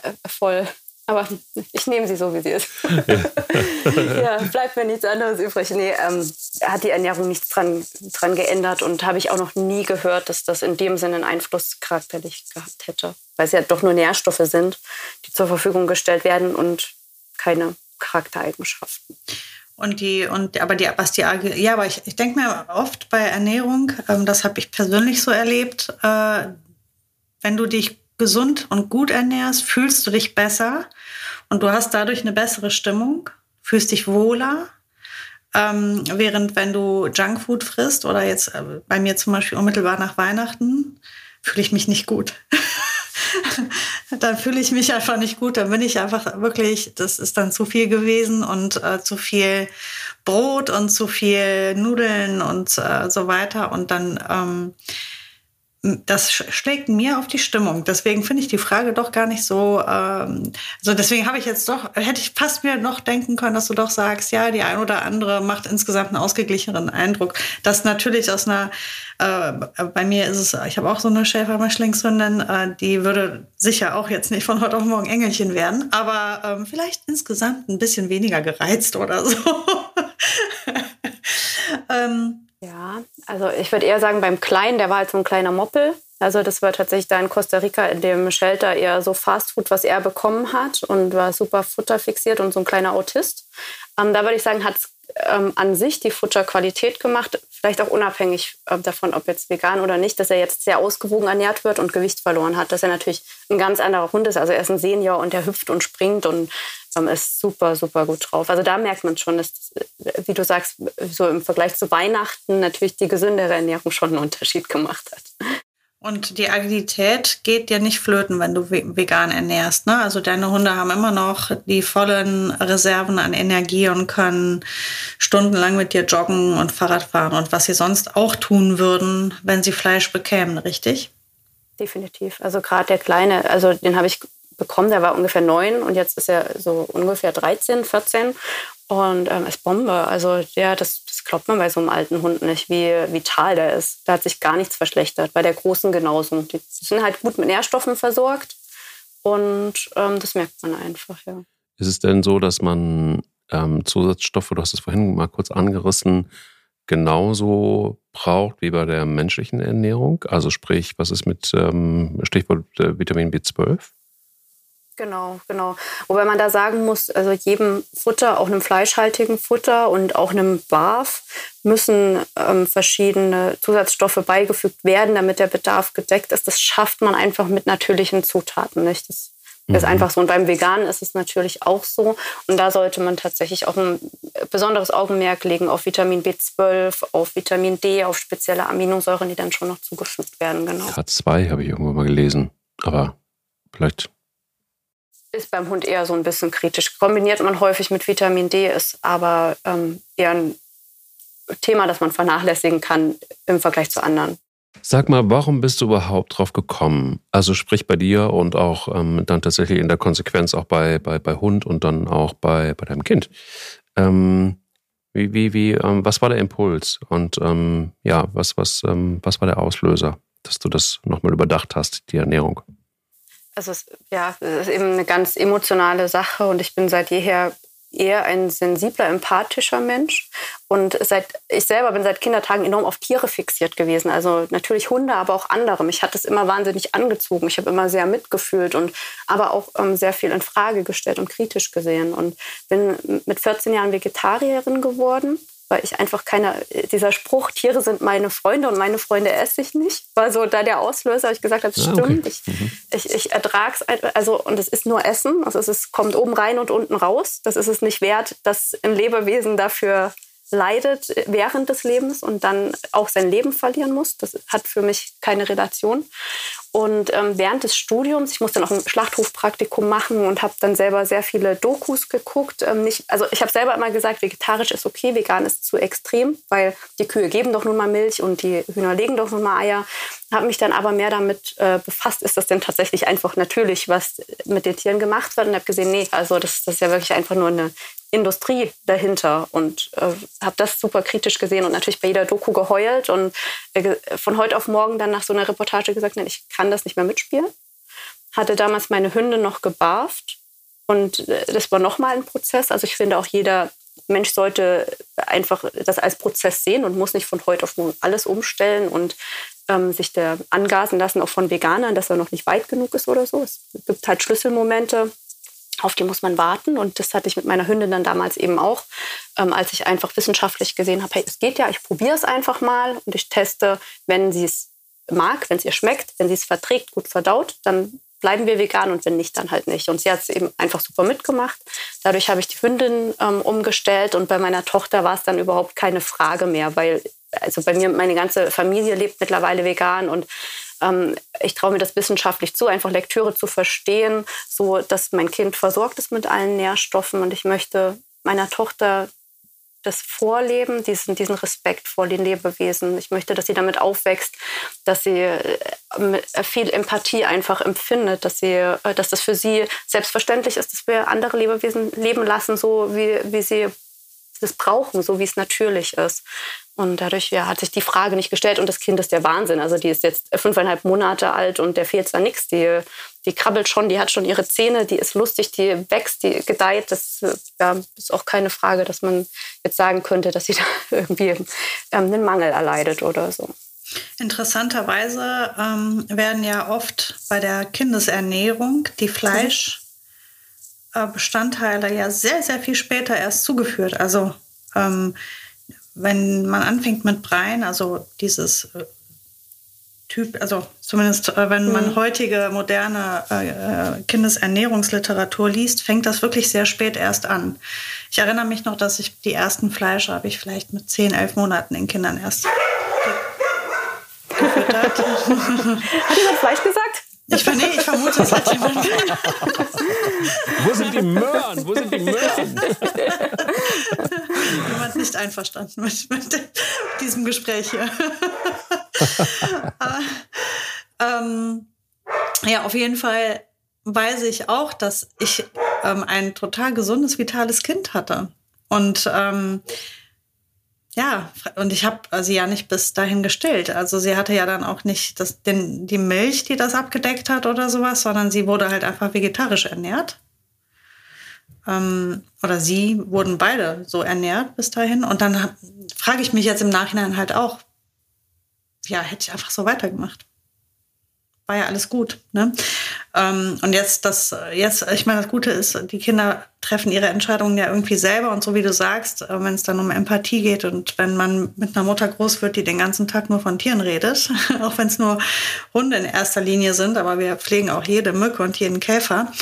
Speaker 3: äh, voll. Aber ich nehme sie so, wie sie ist. ja, bleibt mir nichts anderes übrig. Nee, ähm, hat die Ernährung nichts dran, dran geändert und habe ich auch noch nie gehört, dass das in dem Sinne einen Einfluss charakterlich gehabt hätte. Weil es ja doch nur Nährstoffe sind, die zur Verfügung gestellt werden und keine Charaktereigenschaften.
Speaker 2: Und die, und aber die, was die ja, aber ich, ich denke mir oft bei Ernährung, ähm, das habe ich persönlich so erlebt, äh, wenn du dich gesund und gut ernährst, fühlst du dich besser und du hast dadurch eine bessere Stimmung, fühlst dich wohler. Ähm, während wenn du Junkfood frisst oder jetzt äh, bei mir zum Beispiel unmittelbar nach Weihnachten, fühle ich mich nicht gut. dann fühle ich mich einfach nicht gut. Dann bin ich einfach wirklich, das ist dann zu viel gewesen und äh, zu viel Brot und zu viel Nudeln und äh, so weiter. Und dann ähm, das schlägt mir auf die Stimmung. Deswegen finde ich die Frage doch gar nicht so. Ähm, also deswegen habe ich jetzt doch, hätte ich fast mir noch denken können, dass du doch sagst, ja, die ein oder andere macht insgesamt einen ausgeglicheneren Eindruck. Das natürlich aus einer, äh, bei mir ist es, ich habe auch so eine Schäfermischlingshündin, äh, die würde sicher auch jetzt nicht von heute auf morgen Engelchen werden, aber ähm, vielleicht insgesamt ein bisschen weniger gereizt oder so.
Speaker 3: ähm, ja, also ich würde eher sagen, beim Kleinen, der war halt so ein kleiner Moppel. Also das war tatsächlich da in Costa Rica in dem Shelter eher so Fastfood, was er bekommen hat und war super futterfixiert und so ein kleiner Autist. Ähm, da würde ich sagen, hat es ähm, an sich die Futterqualität gemacht, vielleicht auch unabhängig äh, davon, ob jetzt vegan oder nicht, dass er jetzt sehr ausgewogen ernährt wird und Gewicht verloren hat, dass er natürlich ein ganz anderer Hund ist. Also er ist ein Senior und er hüpft und springt und ähm, ist super, super gut drauf. Also da merkt man schon, dass, äh, wie du sagst, so im Vergleich zu Weihnachten natürlich die gesündere Ernährung schon einen Unterschied gemacht hat.
Speaker 2: Und die Agilität geht dir nicht flöten, wenn du vegan ernährst. Ne? Also deine Hunde haben immer noch die vollen Reserven an Energie und können stundenlang mit dir joggen und Fahrrad fahren und was sie sonst auch tun würden, wenn sie Fleisch bekämen, richtig?
Speaker 3: Definitiv. Also gerade der Kleine, also den habe ich bekommen. Der war ungefähr neun und jetzt ist er so ungefähr 13, 14 und ähm, ist Bombe. Also ja, das, das glaubt man bei so einem alten Hund nicht, wie vital der ist. Da hat sich gar nichts verschlechtert. Bei der Großen genauso. Die sind halt gut mit Nährstoffen versorgt und ähm, das merkt man einfach, ja.
Speaker 1: Ist es denn so, dass man ähm, Zusatzstoffe, du hast es vorhin mal kurz angerissen, genauso braucht wie bei der menschlichen Ernährung? Also sprich, was ist mit ähm, Stichwort äh, Vitamin B12?
Speaker 3: Genau, genau. Wobei man da sagen muss, also jedem Futter, auch einem fleischhaltigen Futter und auch einem Barf müssen ähm, verschiedene Zusatzstoffe beigefügt werden, damit der Bedarf gedeckt ist. Das schafft man einfach mit natürlichen Zutaten nicht. Das Ist mhm. einfach so. Und beim Veganen ist es natürlich auch so. Und da sollte man tatsächlich auch ein besonderes Augenmerk legen auf Vitamin B12, auf Vitamin D, auf spezielle Aminosäuren, die dann schon noch zugefügt werden. Genau.
Speaker 1: K2 habe ich irgendwo mal gelesen. Aber vielleicht.
Speaker 3: Ist beim Hund eher so ein bisschen kritisch. Kombiniert man häufig mit Vitamin D, ist aber ähm, eher ein Thema, das man vernachlässigen kann im Vergleich zu anderen.
Speaker 1: Sag mal, warum bist du überhaupt drauf gekommen? Also sprich bei dir und auch ähm, dann tatsächlich in der Konsequenz auch bei, bei, bei Hund und dann auch bei, bei deinem Kind. Ähm, wie, wie, wie, ähm, was war der Impuls? Und ähm, ja, was, was, ähm, was war der Auslöser, dass du das nochmal überdacht hast, die Ernährung?
Speaker 3: Also es, ja, es ist eben eine ganz emotionale Sache und ich bin seit jeher eher ein sensibler, empathischer Mensch. Und seit, ich selber bin seit Kindertagen enorm auf Tiere fixiert gewesen. Also natürlich Hunde, aber auch andere. Mich hat das immer wahnsinnig angezogen. Ich habe immer sehr mitgefühlt und aber auch ähm, sehr viel in Frage gestellt und kritisch gesehen. Und bin mit 14 Jahren Vegetarierin geworden weil ich einfach keine, dieser Spruch, Tiere sind meine Freunde und meine Freunde esse ich nicht, war so da der Auslöser, ich gesagt habe, ah, stimmt, okay. ich, mhm. ich, ich ertrage es, also und es ist nur Essen, also es ist, kommt oben rein und unten raus, das ist es nicht wert, dass ein Lebewesen dafür leidet während des Lebens und dann auch sein Leben verlieren muss. Das hat für mich keine Relation. Und ähm, während des Studiums, ich musste noch ein Schlachthofpraktikum machen und habe dann selber sehr viele Dokus geguckt. Ähm, nicht, also ich habe selber immer gesagt, vegetarisch ist okay, vegan ist zu extrem, weil die Kühe geben doch nun mal Milch und die Hühner legen doch nun mal Eier. Habe mich dann aber mehr damit äh, befasst, ist das denn tatsächlich einfach natürlich, was mit den Tieren gemacht wird und habe gesehen, nee, also das, das ist ja wirklich einfach nur eine Industrie dahinter und äh, habe das super kritisch gesehen und natürlich bei jeder Doku geheult und äh, von heute auf morgen dann nach so einer Reportage gesagt, nein, ich kann das nicht mehr mitspielen. Hatte damals meine Hündin noch gebarft und äh, das war nochmal ein Prozess. Also ich finde auch jeder Mensch sollte einfach das als Prozess sehen und muss nicht von heute auf morgen alles umstellen und ähm, sich da angasen lassen, auch von Veganern, dass er noch nicht weit genug ist oder so. Es gibt halt Schlüsselmomente, auf die muss man warten. Und das hatte ich mit meiner Hündin dann damals eben auch, ähm, als ich einfach wissenschaftlich gesehen habe, hey, es geht ja, ich probiere es einfach mal und ich teste, wenn sie es mag, wenn es ihr schmeckt, wenn sie es verträgt, gut verdaut, dann bleiben wir vegan und wenn nicht, dann halt nicht. Und sie hat es eben einfach super mitgemacht. Dadurch habe ich die Hündin ähm, umgestellt und bei meiner Tochter war es dann überhaupt keine Frage mehr, weil also bei mir meine ganze Familie lebt mittlerweile vegan und ähm, ich traue mir das wissenschaftlich zu, einfach Lektüre zu verstehen, so dass mein Kind versorgt ist mit allen Nährstoffen und ich möchte meiner Tochter das Vorleben, diesen, diesen Respekt vor den Lebewesen. Ich möchte, dass sie damit aufwächst, dass sie äh, viel Empathie einfach empfindet, dass, sie, äh, dass das für sie selbstverständlich ist, dass wir andere Lebewesen leben lassen, so wie, wie sie das brauchen, so wie es natürlich ist. Und dadurch ja, hat sich die Frage nicht gestellt. Und das Kind ist der Wahnsinn. Also die ist jetzt fünfeinhalb Monate alt und der fehlt zwar nichts. Die, die krabbelt schon, die hat schon ihre Zähne, die ist lustig, die wächst, die gedeiht. Das ja, ist auch keine Frage, dass man jetzt sagen könnte, dass sie da irgendwie ähm, einen Mangel erleidet oder so.
Speaker 2: Interessanterweise ähm, werden ja oft bei der Kindesernährung die Fleischbestandteile ja sehr, sehr viel später erst zugeführt. Also ähm, wenn man anfängt mit Breien, also dieses äh, Typ, also zumindest äh, wenn man mhm. heutige moderne äh, Kindesernährungsliteratur liest, fängt das wirklich sehr spät erst an. Ich erinnere mich noch, dass ich die ersten Fleische habe ich vielleicht mit 10, 11 Monaten den Kindern erst
Speaker 3: gefüttert. Hat jemand Fleisch gesagt?
Speaker 2: Ich, nee, ich vermute, das hat jemand
Speaker 1: Wo sind die Möhren? Wo sind die Möhren?
Speaker 2: Jemand nicht einverstanden mit, mit diesem Gespräch hier. ähm, ja, auf jeden Fall weiß ich auch, dass ich ähm, ein total gesundes, vitales Kind hatte. Und ähm, ja, und ich habe sie ja nicht bis dahin gestillt. Also sie hatte ja dann auch nicht das, den, die Milch, die das abgedeckt hat oder sowas, sondern sie wurde halt einfach vegetarisch ernährt. Ähm, oder sie wurden beide so ernährt bis dahin. Und dann frage ich mich jetzt im Nachhinein halt auch, ja, hätte ich einfach so weitergemacht war ja alles gut. Ne? Ähm, und jetzt, das, jetzt, ich meine, das Gute ist, die Kinder treffen ihre Entscheidungen ja irgendwie selber. Und so wie du sagst, äh, wenn es dann um Empathie geht und wenn man mit einer Mutter groß wird, die den ganzen Tag nur von Tieren redet, auch wenn es nur Hunde in erster Linie sind, aber wir pflegen auch jede Mücke und jeden Käfer,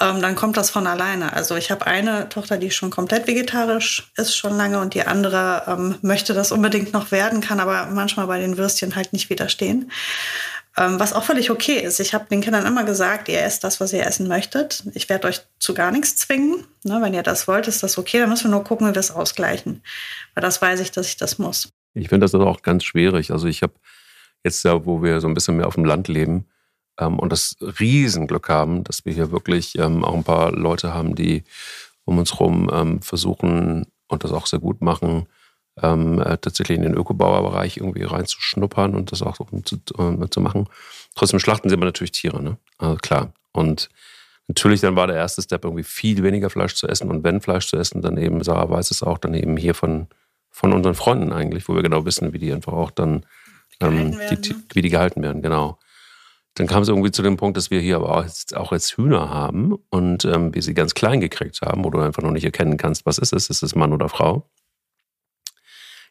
Speaker 2: ähm, dann kommt das von alleine. Also ich habe eine Tochter, die schon komplett vegetarisch ist, schon lange, und die andere ähm, möchte das unbedingt noch werden, kann aber manchmal bei den Würstchen halt nicht widerstehen. Ähm, was auch völlig okay ist. Ich habe den Kindern immer gesagt, ihr esst das, was ihr essen möchtet. Ich werde euch zu gar nichts zwingen. Ne, wenn ihr das wollt, ist das okay. Dann müssen wir nur gucken, wie wir es ausgleichen. Weil das weiß ich, dass ich das muss.
Speaker 1: Ich finde das auch ganz schwierig. Also ich habe jetzt ja, wo wir so ein bisschen mehr auf dem Land leben, und das Riesenglück haben, dass wir hier wirklich ähm, auch ein paar Leute haben, die um uns herum ähm, versuchen und das auch sehr gut machen, ähm, äh, tatsächlich in den Ökobauerbereich irgendwie reinzuschnuppern und das auch zu, äh, zu machen. Trotzdem schlachten sie aber natürlich Tiere, ne? Also klar. Und natürlich dann war der erste Step irgendwie viel weniger Fleisch zu essen und wenn Fleisch zu essen, dann eben, Sarah weiß es auch, dann eben hier von, von unseren Freunden eigentlich, wo wir genau wissen, wie die einfach auch dann, ähm, die, die, ne? wie die gehalten werden, genau. Dann kam es irgendwie zu dem Punkt, dass wir hier aber auch jetzt, auch jetzt Hühner haben und ähm, wir sie ganz klein gekriegt haben, wo du einfach noch nicht erkennen kannst, was ist es, ist es Mann oder Frau.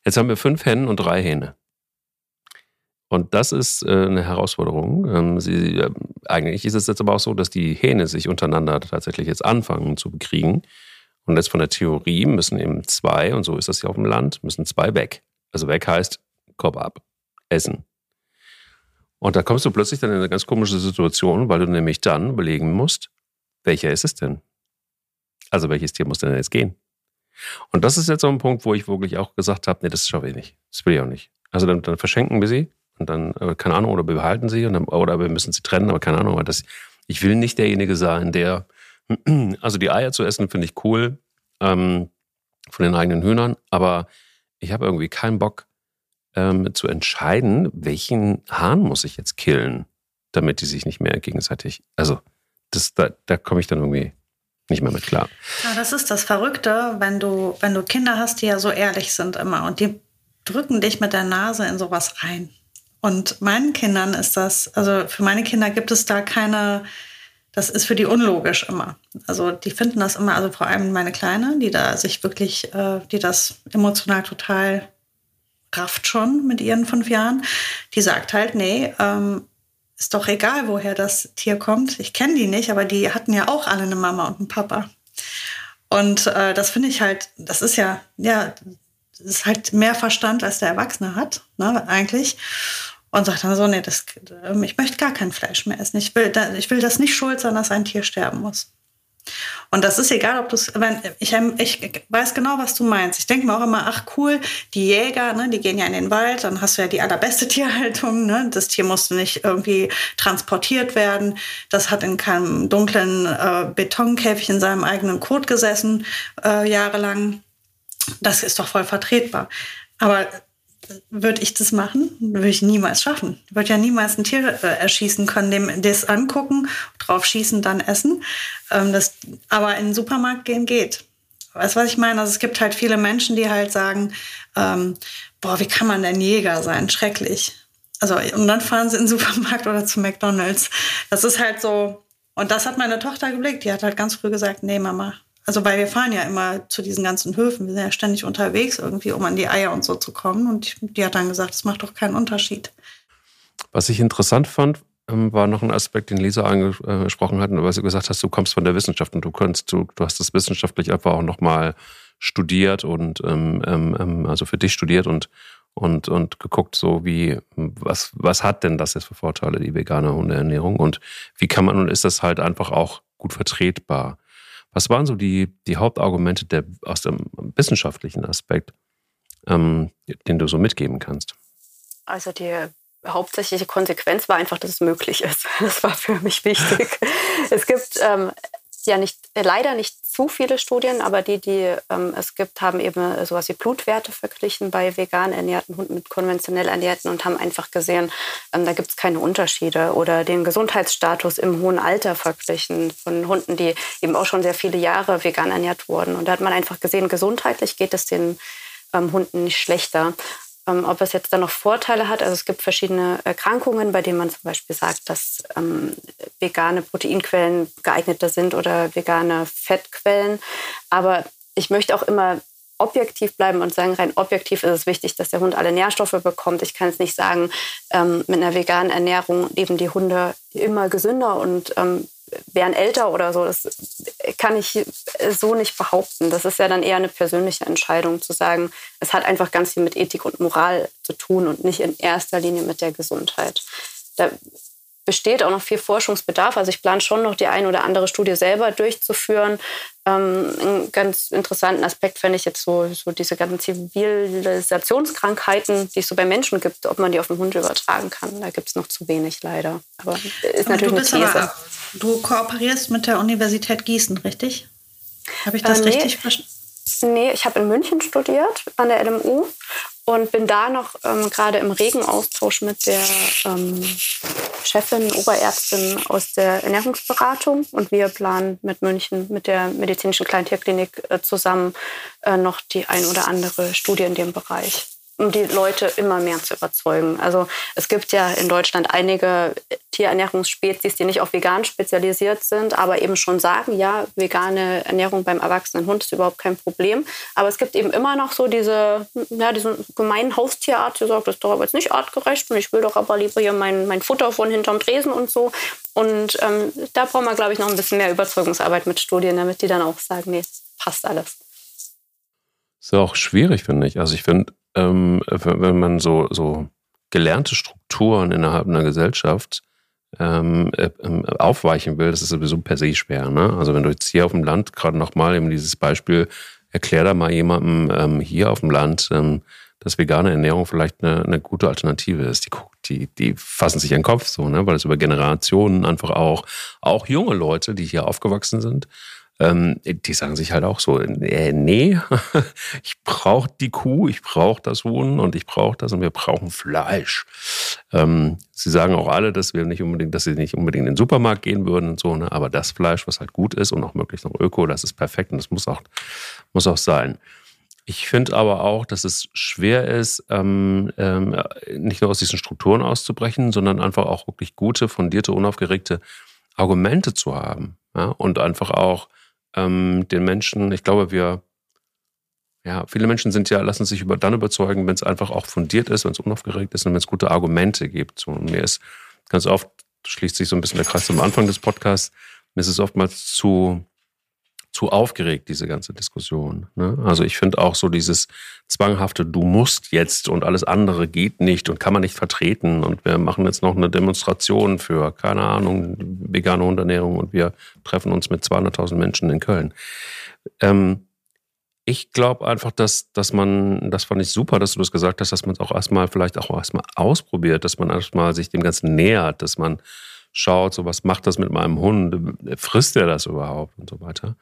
Speaker 1: Jetzt haben wir fünf Hennen und drei Hähne. Und das ist äh, eine Herausforderung. Ähm, sie, äh, eigentlich ist es jetzt aber auch so, dass die Hähne sich untereinander tatsächlich jetzt anfangen zu bekriegen. Und jetzt von der Theorie müssen eben zwei, und so ist das hier auf dem Land, müssen zwei weg. Also weg heißt Kopf ab, essen. Und da kommst du plötzlich dann in eine ganz komische Situation, weil du nämlich dann überlegen musst, welcher ist es denn? Also welches Tier muss denn jetzt gehen? Und das ist jetzt so ein Punkt, wo ich wirklich auch gesagt habe, nee, das schaffe ich nicht. Das will ich auch nicht. Also dann, dann verschenken wir sie und dann, äh, keine Ahnung, oder wir behalten sie dann, oder wir müssen sie trennen, aber keine Ahnung. weil das, ich will nicht derjenige sein, der, also die Eier zu essen, finde ich cool ähm, von den eigenen Hühnern, aber ich habe irgendwie keinen Bock, ähm, zu entscheiden, welchen Hahn muss ich jetzt killen, damit die sich nicht mehr gegenseitig. Also, das, da, da komme ich dann irgendwie nicht mehr mit klar.
Speaker 2: Ja, das ist das Verrückte, wenn du, wenn du Kinder hast, die ja so ehrlich sind immer und die drücken dich mit der Nase in sowas rein. Und meinen Kindern ist das, also für meine Kinder gibt es da keine, das ist für die unlogisch immer. Also die finden das immer, also vor allem meine Kleine, die da sich wirklich, äh, die das emotional total rafft schon mit ihren fünf Jahren, die sagt halt, nee, ähm, ist doch egal, woher das Tier kommt. Ich kenne die nicht, aber die hatten ja auch alle eine Mama und einen Papa. Und äh, das finde ich halt, das ist ja, ja, das ist halt mehr Verstand, als der Erwachsene hat, ne, eigentlich. Und sagt dann so, nee, das, äh, ich möchte gar kein Fleisch mehr essen. Ich will, ich will das nicht schuld sein, dass ein Tier sterben muss. Und das ist egal, ob du es, ich, ich weiß genau, was du meinst. Ich denke mir auch immer, ach cool, die Jäger, ne, die gehen ja in den Wald, dann hast du ja die allerbeste Tierhaltung. Ne? Das Tier musste nicht irgendwie transportiert werden. Das hat in keinem dunklen äh, Betonkäfig in seinem eigenen Kot gesessen, äh, jahrelang. Das ist doch voll vertretbar. Aber würde ich das machen? Würde ich niemals schaffen. Würde ja niemals ein Tier äh, erschießen können, dem das angucken, drauf schießen, dann essen. Ähm, das, aber in den Supermarkt gehen geht. Weißt du, was ich meine? Also es gibt halt viele Menschen, die halt sagen, ähm, boah, wie kann man denn Jäger sein? Schrecklich. Also, und dann fahren sie in den Supermarkt oder zu McDonalds. Das ist halt so, und das hat meine Tochter geblickt. Die hat halt ganz früh gesagt, nee, Mama, also weil wir fahren ja immer zu diesen ganzen Höfen, wir sind ja ständig unterwegs irgendwie, um an die Eier und so zu kommen. Und die hat dann gesagt, es macht doch keinen Unterschied.
Speaker 1: Was ich interessant fand, war noch ein Aspekt, den Lisa angesprochen hat, weil sie gesagt hast, du kommst von der Wissenschaft und du kannst, du, du hast das wissenschaftlich einfach auch nochmal studiert und ähm, ähm, ähm, also für dich studiert und und und geguckt, so wie was was hat denn das jetzt für Vorteile die vegane Hundeernährung und wie kann man und ist das halt einfach auch gut vertretbar? Was waren so die, die Hauptargumente der, aus dem wissenschaftlichen Aspekt, ähm, den du so mitgeben kannst?
Speaker 3: Also die hauptsächliche Konsequenz war einfach, dass es möglich ist. Das war für mich wichtig. es gibt ähm, ja nicht, äh, leider nicht zu viele Studien, aber die, die ähm, es gibt, haben eben sowas wie Blutwerte verglichen bei vegan ernährten Hunden mit konventionell ernährten und haben einfach gesehen, ähm, da gibt es keine Unterschiede. Oder den Gesundheitsstatus im hohen Alter verglichen von Hunden, die eben auch schon sehr viele Jahre vegan ernährt wurden. Und da hat man einfach gesehen, gesundheitlich geht es den ähm, Hunden nicht schlechter. Ähm, ob es jetzt dann noch Vorteile hat, also es gibt verschiedene Erkrankungen, bei denen man zum Beispiel sagt, dass ähm, vegane Proteinquellen geeigneter sind oder vegane Fettquellen. Aber ich möchte auch immer objektiv bleiben und sagen, rein objektiv ist es wichtig, dass der Hund alle Nährstoffe bekommt. Ich kann es nicht sagen, ähm, mit einer veganen Ernährung leben die Hunde immer gesünder und ähm, wären älter oder so. Das kann ich so nicht behaupten. Das ist ja dann eher eine persönliche Entscheidung zu sagen, es hat einfach ganz viel mit Ethik und Moral zu tun und nicht in erster Linie mit der Gesundheit. Da besteht auch noch viel Forschungsbedarf. Also ich plane schon noch die eine oder andere Studie selber durchzuführen. Ähm, einen ganz interessanten Aspekt fände ich jetzt so, so diese ganzen Zivilisationskrankheiten, die es so bei Menschen gibt, ob man die auf den Hund übertragen kann. Da gibt es noch zu wenig leider. Aber ist natürlich
Speaker 2: du
Speaker 3: eine These.
Speaker 2: Aber, du kooperierst mit der Universität Gießen, richtig? Habe ich das äh, nee, richtig verstanden?
Speaker 3: Nee, ich habe in München studiert an der LMU und bin da noch ähm, gerade im regen Austausch mit der ähm, Chefin, Oberärztin aus der Ernährungsberatung. Und wir planen mit München, mit der medizinischen Kleintierklinik äh, zusammen äh, noch die ein oder andere Studie in dem Bereich um die Leute immer mehr zu überzeugen. Also es gibt ja in Deutschland einige Tierernährungsspezies, die nicht auf vegan spezialisiert sind, aber eben schon sagen, ja, vegane Ernährung beim erwachsenen Hund ist überhaupt kein Problem. Aber es gibt eben immer noch so diese, ja, diesen gemeinen Haustierart, die sagt, das ist doch aber jetzt nicht artgerecht und ich will doch aber lieber hier mein, mein Futter von hinterm Tresen und so. Und ähm, da brauchen wir, glaube ich, noch ein bisschen mehr Überzeugungsarbeit mit Studien, damit die dann auch sagen, nee, passt alles.
Speaker 1: Ist ja auch schwierig, finde ich. Also ich finde, ähm, wenn man so, so gelernte Strukturen innerhalb einer Gesellschaft ähm, äh, ähm, aufweichen will, das ist sowieso per se schwer. Ne? Also wenn du jetzt hier auf dem Land, gerade nochmal eben dieses Beispiel, erklär da mal jemandem ähm, hier auf dem Land, ähm, dass vegane Ernährung vielleicht eine, eine gute Alternative ist. Die, die, die fassen sich an den Kopf so, ne? weil es über Generationen einfach auch, auch junge Leute, die hier aufgewachsen sind, ähm, die sagen sich halt auch so, äh, nee, ich brauche die Kuh, ich brauche das Huhn und ich brauche das und wir brauchen Fleisch. Ähm, sie sagen auch alle, dass wir nicht unbedingt, dass sie nicht unbedingt in den Supermarkt gehen würden und so, ne? aber das Fleisch, was halt gut ist und auch möglichst noch öko, das ist perfekt und das muss auch, muss auch sein. Ich finde aber auch, dass es schwer ist, ähm, ähm, nicht nur aus diesen Strukturen auszubrechen, sondern einfach auch wirklich gute, fundierte, unaufgeregte Argumente zu haben. Ja? Und einfach auch ähm, den Menschen, ich glaube, wir, ja, viele Menschen sind ja, lassen sich über, dann überzeugen, wenn es einfach auch fundiert ist, wenn es unaufgeregt ist und wenn es gute Argumente gibt. Und mir ist ganz oft, schließt sich so ein bisschen der Kreis zum Anfang des Podcasts, mir ist es oftmals zu, zu aufgeregt, diese ganze Diskussion. Ne? Also ich finde auch so dieses zwanghafte, du musst jetzt und alles andere geht nicht und kann man nicht vertreten und wir machen jetzt noch eine Demonstration für, keine Ahnung, vegane Hundernährung und wir treffen uns mit 200.000 Menschen in Köln. Ähm, ich glaube einfach, dass, dass man, das fand ich super, dass du das gesagt hast, dass man es auch erstmal vielleicht auch erstmal ausprobiert, dass man erstmal sich dem Ganzen nähert, dass man schaut, so was macht das mit meinem Hund, frisst er das überhaupt und so weiter.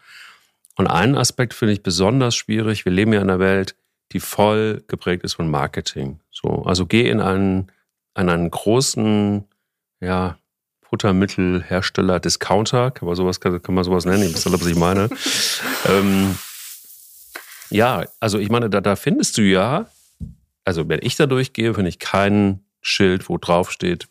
Speaker 1: Und einen Aspekt finde ich besonders schwierig. Wir leben ja in einer Welt, die voll geprägt ist von Marketing. So, also geh in einen, in einen großen, ja, Futtermittelhersteller, Discounter, kann man sowas, kann, kann man sowas nennen, ihr wisst alle, was ich meine. ähm, ja, also ich meine, da, da findest du ja, also wenn ich da durchgehe, finde ich kein Schild, wo drauf steht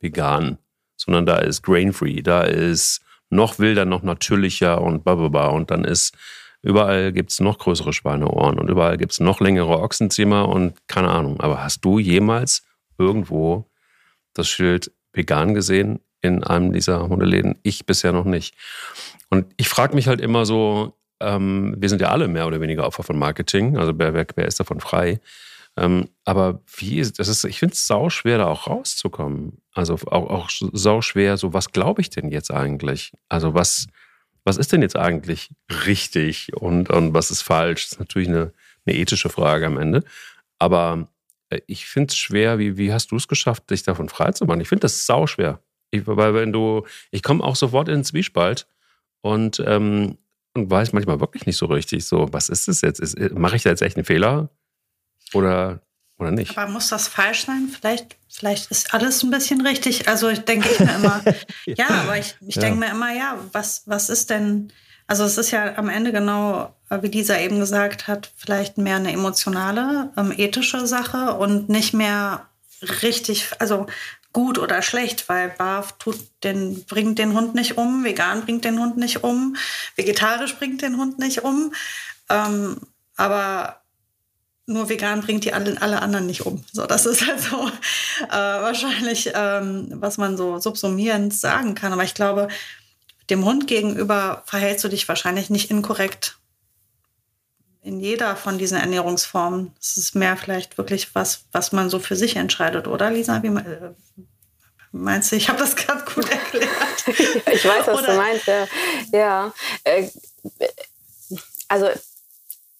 Speaker 1: vegan sondern da ist grain-free, da ist noch wilder, noch natürlicher und bababa. Und dann ist überall gibt es noch größere Schweineohren und überall gibt es noch längere Ochsenzimmer und keine Ahnung. Aber hast du jemals irgendwo das Schild vegan gesehen in einem dieser Hundeläden? Ich bisher noch nicht. Und ich frage mich halt immer so, ähm, wir sind ja alle mehr oder weniger Opfer von Marketing, also wer, wer, wer ist davon frei? Ähm, aber wie, das ist, ich finde es sau schwer, da auch rauszukommen. Also auch, auch sau schwer, so was glaube ich denn jetzt eigentlich? Also was, was ist denn jetzt eigentlich richtig und, und was ist falsch? Das ist natürlich eine, eine ethische Frage am Ende. Aber äh, ich finde es schwer, wie, wie hast du es geschafft, dich davon frei zu machen? Ich finde das sau schwer. Ich, weil wenn du, ich komme auch sofort in den Zwiespalt und, ähm, und weiß manchmal wirklich nicht so richtig, so, was ist das jetzt? Mache ich da jetzt echt einen Fehler? Oder, oder nicht?
Speaker 2: Aber muss das falsch sein? Vielleicht, vielleicht ist alles ein bisschen richtig. Also ich denke ich mir immer, ja. aber ich, ich ja. denke mir immer, ja, was, was ist denn, also es ist ja am Ende genau, äh, wie Lisa eben gesagt hat, vielleicht mehr eine emotionale, ähm, ethische Sache und nicht mehr richtig, also gut oder schlecht, weil BAF tut den, bringt den Hund nicht um, vegan bringt den Hund nicht um, vegetarisch bringt den Hund nicht um. Ähm, aber nur vegan bringt die alle, alle anderen nicht um. So, das ist halt so äh, wahrscheinlich, ähm, was man so subsumierend sagen kann. Aber ich glaube, dem Hund gegenüber verhältst du dich wahrscheinlich nicht inkorrekt in jeder von diesen Ernährungsformen. Es ist mehr vielleicht wirklich was, was man so für sich entscheidet, oder Lisa? Wie äh, meinst du? Ich habe das gerade gut erklärt.
Speaker 3: ich weiß, was oder? du meinst. Ja, ja. Äh, also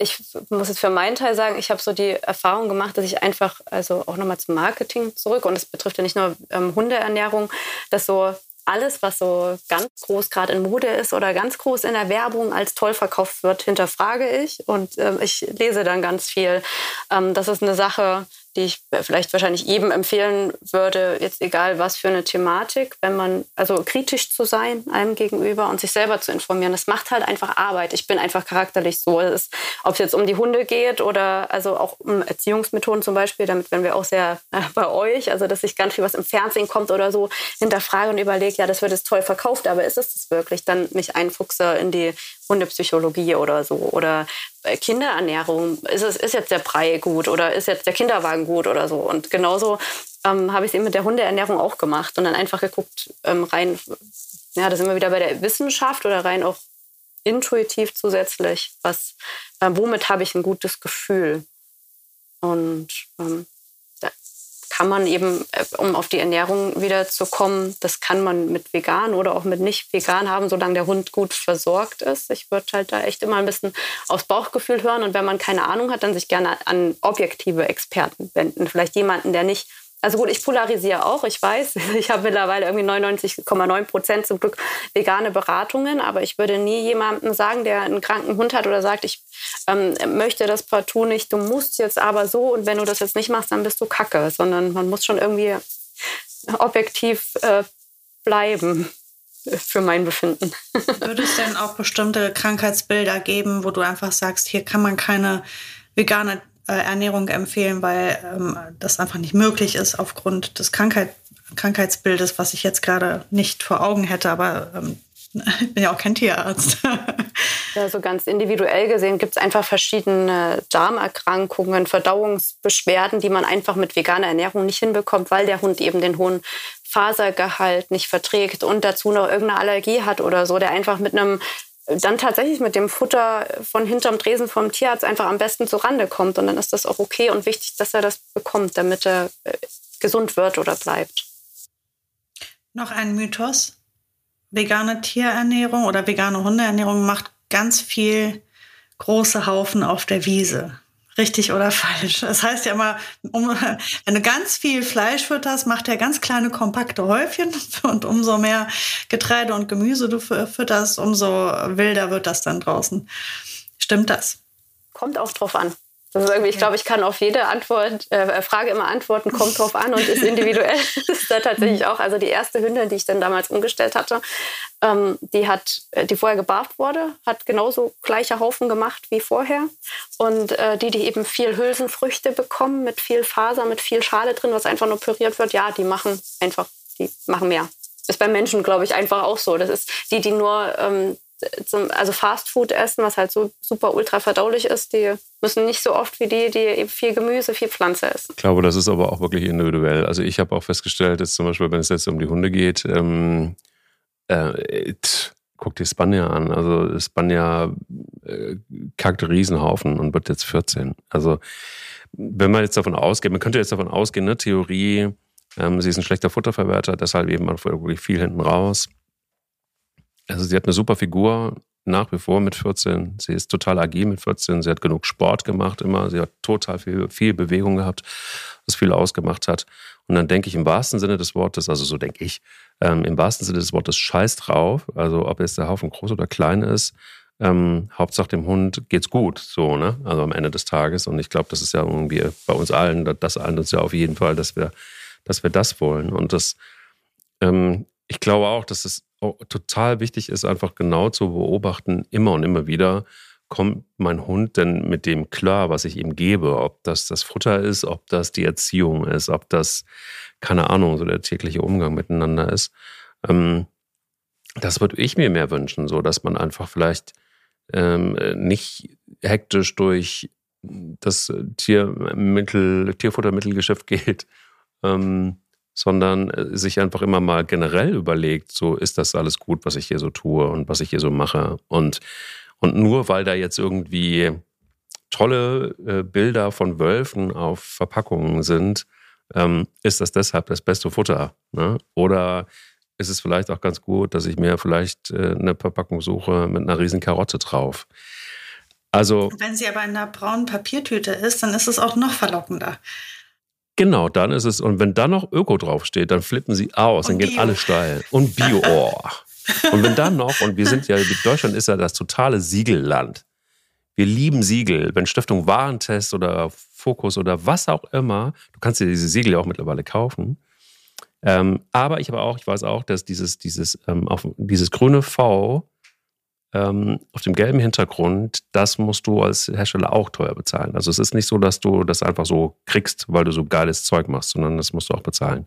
Speaker 3: ich muss jetzt für meinen Teil sagen, ich habe so die Erfahrung gemacht, dass ich einfach, also auch nochmal zum Marketing zurück, und das betrifft ja nicht nur ähm, Hundeernährung, dass so alles, was so ganz groß gerade in Mode ist oder ganz groß in der Werbung als toll verkauft wird, hinterfrage ich und ähm, ich lese dann ganz viel. Ähm, das ist eine Sache, die ich vielleicht wahrscheinlich jedem empfehlen würde, jetzt egal was für eine Thematik, wenn man, also kritisch zu sein einem gegenüber und sich selber zu informieren. Das macht halt einfach Arbeit. Ich bin einfach charakterlich so. Ob es jetzt um die Hunde geht oder also auch um Erziehungsmethoden zum Beispiel, damit werden wir auch sehr äh, bei euch, also dass ich ganz viel, was im Fernsehen kommt oder so, hinterfrage und überlege, ja, das wird jetzt toll verkauft, aber ist es das wirklich? Dann mich einfuchse in die Hundepsychologie oder so oder Kinderernährung. Ist, es, ist jetzt der Brei gut oder ist jetzt der Kinderwagen gut oder so? Und genauso ähm, habe ich es eben mit der Hundeernährung auch gemacht und dann einfach geguckt, ähm, rein, ja, sind wir wieder bei der Wissenschaft oder rein auch intuitiv zusätzlich, was, äh, womit habe ich ein gutes Gefühl? Und ähm, kann man eben, äh, um auf die Ernährung wieder zu kommen, das kann man mit vegan oder auch mit nicht vegan haben, solange der Hund gut versorgt ist. Ich würde halt da echt immer ein bisschen aufs Bauchgefühl hören und wenn man keine Ahnung hat, dann sich gerne an objektive Experten wenden. Vielleicht jemanden, der nicht also gut, ich polarisiere auch, ich weiß. Ich habe mittlerweile irgendwie 99,9 Prozent zum Glück vegane Beratungen, aber ich würde nie jemandem sagen, der einen kranken Hund hat oder sagt, ich ähm, möchte das partout nicht, du musst jetzt aber so und wenn du das jetzt nicht machst, dann bist du kacke, sondern man muss schon irgendwie objektiv äh, bleiben für mein Befinden.
Speaker 2: Würde es denn auch bestimmte Krankheitsbilder geben, wo du einfach sagst, hier kann man keine vegane äh, Ernährung empfehlen, weil ähm, das einfach nicht möglich ist aufgrund des Krankheit, Krankheitsbildes, was ich jetzt gerade nicht vor Augen hätte, aber ähm, ich bin ja auch kein Tierarzt.
Speaker 3: Ja, so ganz individuell gesehen gibt es einfach verschiedene Darmerkrankungen, Verdauungsbeschwerden, die man einfach mit veganer Ernährung nicht hinbekommt, weil der Hund eben den hohen Fasergehalt nicht verträgt und dazu noch irgendeine Allergie hat oder so, der einfach mit einem dann tatsächlich mit dem Futter von hinterm Dresen vom Tierarzt einfach am besten zurande kommt. Und dann ist das auch okay und wichtig, dass er das bekommt, damit er äh, gesund wird oder bleibt.
Speaker 2: Noch ein Mythos. Vegane Tierernährung oder vegane Hundeernährung macht ganz viel große Haufen auf der Wiese. Richtig oder falsch? Das heißt ja immer, um, wenn du ganz viel Fleisch fütterst, macht er ganz kleine, kompakte Häufchen und umso mehr Getreide und Gemüse du fütterst, umso wilder wird das dann draußen. Stimmt das?
Speaker 3: Kommt auch drauf an. Das ist irgendwie, ich glaube, ich kann auf jede Antwort, äh, Frage immer antworten, kommt drauf an und ist individuell. das ist da tatsächlich auch. Also die erste Hündin, die ich dann damals umgestellt hatte, ähm, die hat, äh, die vorher gebarft wurde, hat genauso gleiche Haufen gemacht wie vorher. Und äh, die, die eben viel Hülsenfrüchte bekommen, mit viel Faser, mit viel Schale drin, was einfach nur püriert wird, ja, die machen einfach, die machen mehr. Ist bei Menschen, glaube ich, einfach auch so. Das ist die, die nur ähm, zum, also Fastfood essen, was halt so super ultra verdaulich ist, die müssen nicht so oft wie die, die eben viel Gemüse, viel Pflanze essen.
Speaker 1: Ich glaube, das ist aber auch wirklich individuell. Also ich habe auch festgestellt, dass zum Beispiel, wenn es jetzt um die Hunde geht, ähm, äh, guck dir Spanja an. Also Spanja äh, kackt Riesenhaufen und wird jetzt 14. Also wenn man jetzt davon ausgeht, man könnte jetzt davon ausgehen, ne, Theorie, ähm, sie ist ein schlechter Futterverwerter, deshalb eben man wirklich viel hinten raus. Also sie hat eine super Figur, nach wie vor mit 14. Sie ist total agil mit 14. Sie hat genug Sport gemacht immer. Sie hat total viel, viel Bewegung gehabt, was viel ausgemacht hat. Und dann denke ich im wahrsten Sinne des Wortes, also so denke ich, ähm, im wahrsten Sinne des Wortes scheiß drauf. Also ob jetzt der Haufen groß oder klein ist. Ähm, Hauptsache dem Hund geht's gut, so, ne? Also am Ende des Tages. Und ich glaube, das ist ja irgendwie bei uns allen, das eint uns ja auf jeden Fall, dass wir, dass wir das wollen. Und das, ähm, ich glaube auch, dass es total wichtig ist, einfach genau zu beobachten, immer und immer wieder, kommt mein Hund denn mit dem klar, was ich ihm gebe? Ob das das Futter ist, ob das die Erziehung ist, ob das, keine Ahnung, so der tägliche Umgang miteinander ist. Ähm, das würde ich mir mehr wünschen, so dass man einfach vielleicht ähm, nicht hektisch durch das Tiermittel, Tierfuttermittelgeschäft geht, ähm, sondern äh, sich einfach immer mal generell überlegt, so ist das alles gut, was ich hier so tue und was ich hier so mache. Und, und nur weil da jetzt irgendwie tolle äh, Bilder von Wölfen auf Verpackungen sind, ähm, ist das deshalb das beste Futter. Ne? Oder ist es vielleicht auch ganz gut, dass ich mir vielleicht äh, eine Verpackung suche mit einer riesen Karotte drauf. Also,
Speaker 2: Wenn sie aber in einer braunen Papiertüte ist, dann ist es auch noch verlockender.
Speaker 1: Genau, dann ist es, und wenn da noch Öko draufsteht, dann flippen sie aus, und dann Bio. gehen alle steil. Und Bio, oh. und wenn dann noch, und wir sind ja, Deutschland ist ja das totale Siegelland. Wir lieben Siegel. Wenn Stiftung Warentest oder Fokus oder was auch immer, du kannst dir diese Siegel ja auch mittlerweile kaufen. Ähm, aber ich habe auch, ich weiß auch, dass dieses, dieses, ähm, auf, dieses grüne V ähm, auf dem gelben Hintergrund, das musst du als Hersteller auch teuer bezahlen. Also es ist nicht so, dass du das einfach so kriegst, weil du so geiles Zeug machst, sondern das musst du auch bezahlen.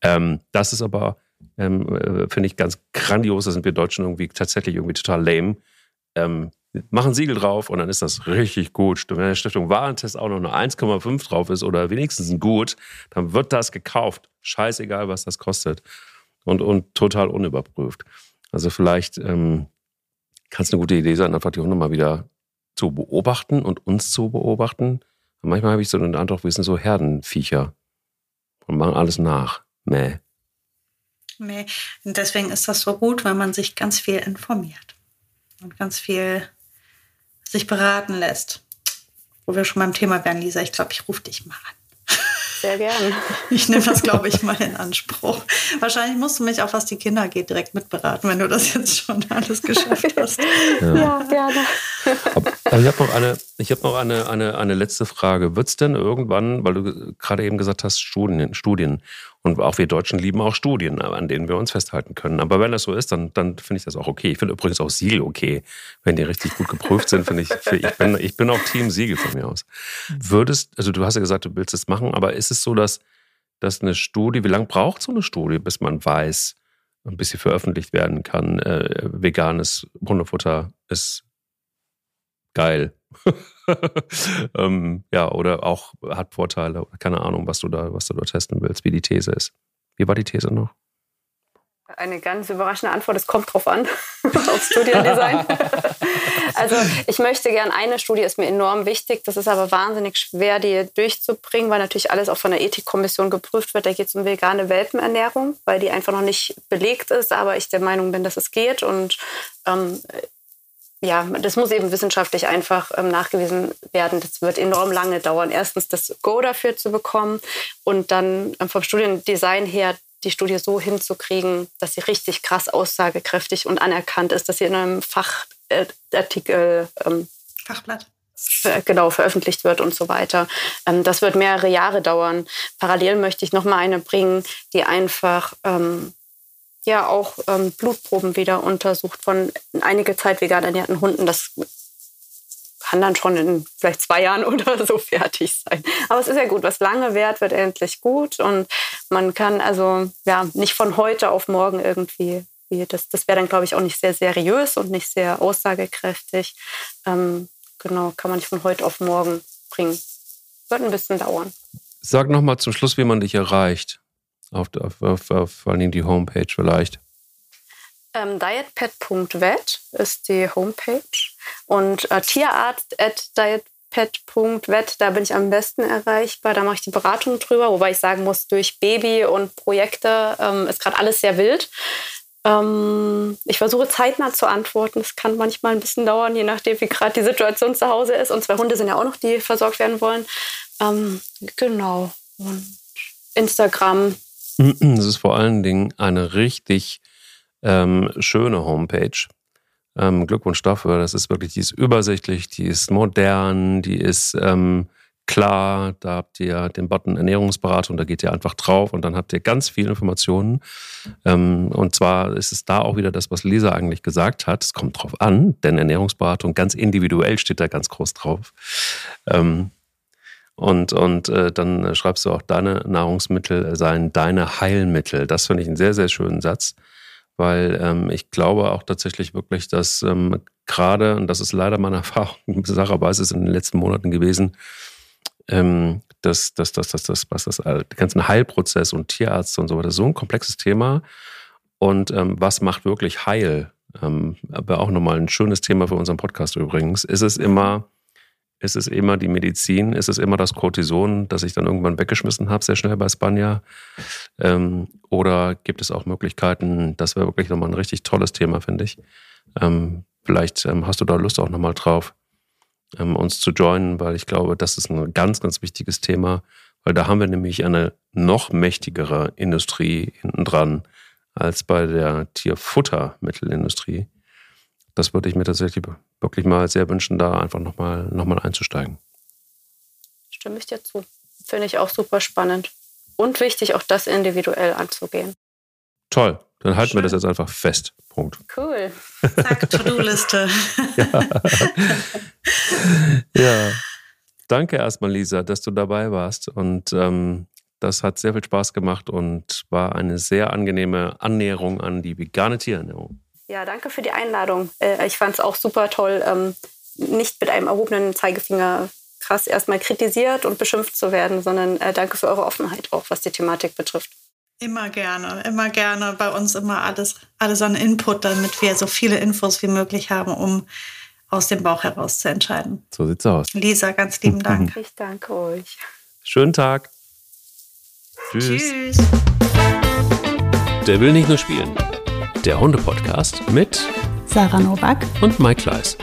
Speaker 1: Ähm, das ist aber, ähm, äh, finde ich, ganz grandios. Da sind wir Deutschen irgendwie tatsächlich irgendwie total lame. Ähm, machen Siegel drauf und dann ist das richtig gut. Wenn der Stiftung Warentest auch noch eine 1,5 drauf ist oder wenigstens ein Gut, dann wird das gekauft. Scheißegal, was das kostet. Und, und total unüberprüft. Also vielleicht ähm, kann es eine gute Idee sein, einfach die Hunde mal wieder zu beobachten und uns zu beobachten. Und manchmal habe ich so den Eindruck, wir sind so Herdenviecher und machen alles nach. Mäh.
Speaker 2: Nee, und deswegen ist das so gut, wenn man sich ganz viel informiert und ganz viel sich beraten lässt. Wo wir schon beim Thema wären, Lisa, ich glaube, ich rufe dich mal an.
Speaker 3: Sehr gern.
Speaker 2: Ich nehme das, glaube ich, mal in Anspruch. Wahrscheinlich musst du mich auch, was die Kinder geht, direkt mitberaten, wenn du das jetzt schon alles geschafft hast.
Speaker 3: Ja, ja gerne.
Speaker 1: Aber, aber ich habe noch, eine, ich hab noch eine, eine, eine letzte Frage. Wird es denn irgendwann, weil du gerade eben gesagt hast, Studien, Studien und auch wir Deutschen lieben auch Studien, an denen wir uns festhalten können. Aber wenn das so ist, dann, dann finde ich das auch okay. Ich finde übrigens auch Siegel okay. Wenn die richtig gut geprüft sind, finde ich, ich bin, ich bin auch Team Siegel von mir aus. Würdest, also du hast ja gesagt, du willst es machen, aber ist es so, dass, dass eine Studie, wie lange braucht so eine Studie, bis man weiß, bis sie veröffentlicht werden kann, äh, veganes Hundefutter ist geil. ähm, ja, oder auch hat Vorteile, keine Ahnung, was du da, was du da testen willst, wie die These ist. Wie war die These noch?
Speaker 3: Eine ganz überraschende Antwort, es kommt drauf an, auf Studiendesign. also ich möchte gerne, eine Studie ist mir enorm wichtig, das ist aber wahnsinnig schwer, die durchzubringen, weil natürlich alles auch von der Ethikkommission geprüft wird. Da geht es um vegane Welpenernährung, weil die einfach noch nicht belegt ist, aber ich der Meinung bin, dass es geht und ähm, ja, das muss eben wissenschaftlich einfach ähm, nachgewiesen werden. Das wird enorm lange dauern. Erstens das Go dafür zu bekommen und dann ähm, vom Studiendesign her die Studie so hinzukriegen, dass sie richtig krass aussagekräftig und anerkannt ist, dass sie in einem Fachartikel äh, ähm,
Speaker 2: Fachblatt
Speaker 3: genau veröffentlicht wird und so weiter. Ähm, das wird mehrere Jahre dauern. Parallel möchte ich noch mal eine bringen, die einfach ähm, ja auch ähm, Blutproben wieder untersucht von einige Zeit vegan ernährten Hunden. Das kann dann schon in vielleicht zwei Jahren oder so fertig sein. Aber es ist ja gut, was lange währt, wird endlich gut. Und man kann also ja nicht von heute auf morgen irgendwie, das, das wäre dann, glaube ich, auch nicht sehr seriös und nicht sehr aussagekräftig. Ähm, genau, kann man nicht von heute auf morgen bringen. Wird ein bisschen dauern.
Speaker 1: Sag nochmal zum Schluss, wie man dich erreicht auf, auf, auf, auf vor allem die Homepage vielleicht?
Speaker 3: Ähm, dietpet.vet ist die Homepage und äh, Tierarzt da bin ich am besten erreichbar. Da mache ich die Beratung drüber, wobei ich sagen muss, durch Baby und Projekte ähm, ist gerade alles sehr wild. Ähm, ich versuche zeitnah zu antworten. Das kann manchmal ein bisschen dauern, je nachdem, wie gerade die Situation zu Hause ist. Und zwei Hunde sind ja auch noch, die versorgt werden wollen. Ähm, genau. Und Instagram
Speaker 1: es ist vor allen Dingen eine richtig ähm, schöne Homepage. Ähm, Glückwunsch dafür. Das ist wirklich, die ist übersichtlich, die ist modern, die ist ähm, klar. Da habt ihr den Button Ernährungsberatung, da geht ihr einfach drauf und dann habt ihr ganz viele Informationen. Ähm, und zwar ist es da auch wieder das, was Lisa eigentlich gesagt hat. Es kommt drauf an, denn Ernährungsberatung ganz individuell steht da ganz groß drauf. Ähm, und, und äh, dann schreibst du auch, deine Nahrungsmittel seien deine Heilmittel. Das finde ich einen sehr, sehr schönen Satz, weil ähm, ich glaube auch tatsächlich wirklich, dass ähm, gerade, und das ist leider meine Erfahrung, Sache weiß es in den letzten Monaten gewesen, ähm, das, das, das, das, das, was das, der ganze Heilprozess und Tierarzt und so weiter, so ein komplexes Thema. Und ähm, was macht wirklich heil? Ähm, aber auch nochmal ein schönes Thema für unseren Podcast übrigens. Ist es immer, ist es immer die Medizin? Ist es immer das Cortison, das ich dann irgendwann weggeschmissen habe, sehr schnell bei Spanja? Ähm, oder gibt es auch Möglichkeiten, das wäre wirklich nochmal ein richtig tolles Thema, finde ich. Ähm, vielleicht ähm, hast du da Lust auch nochmal drauf, ähm, uns zu joinen, weil ich glaube, das ist ein ganz, ganz wichtiges Thema, weil da haben wir nämlich eine noch mächtigere Industrie hinten dran als bei der Tierfuttermittelindustrie. Das würde ich mir tatsächlich wirklich mal sehr wünschen, da einfach nochmal noch mal einzusteigen.
Speaker 3: Stimme ich dir zu. Finde ich auch super spannend. Und wichtig, auch das individuell anzugehen.
Speaker 1: Toll. Dann halten Schön. wir das jetzt einfach fest. Punkt.
Speaker 3: Cool.
Speaker 2: Zack, To-Do-Liste.
Speaker 1: ja. ja. Danke erstmal, Lisa, dass du dabei warst. Und ähm, das hat sehr viel Spaß gemacht und war eine sehr angenehme Annäherung an die vegane Tierernährung.
Speaker 3: Ja, danke für die Einladung. Äh, ich fand es auch super toll, ähm, nicht mit einem erhobenen Zeigefinger krass erstmal kritisiert und beschimpft zu werden, sondern äh, danke für eure Offenheit auch, was die Thematik betrifft.
Speaker 2: Immer gerne, immer gerne. Bei uns immer alles, alles an Input, damit wir so viele Infos wie möglich haben, um aus dem Bauch heraus zu entscheiden.
Speaker 1: So sieht's aus.
Speaker 2: Lisa, ganz lieben Dank.
Speaker 3: Ich danke euch.
Speaker 1: Schönen Tag.
Speaker 2: Tschüss. Tschüss.
Speaker 1: Der will nicht nur spielen. Der Hunde-Podcast mit
Speaker 2: Sarah Novak
Speaker 1: und Mike Kleiss.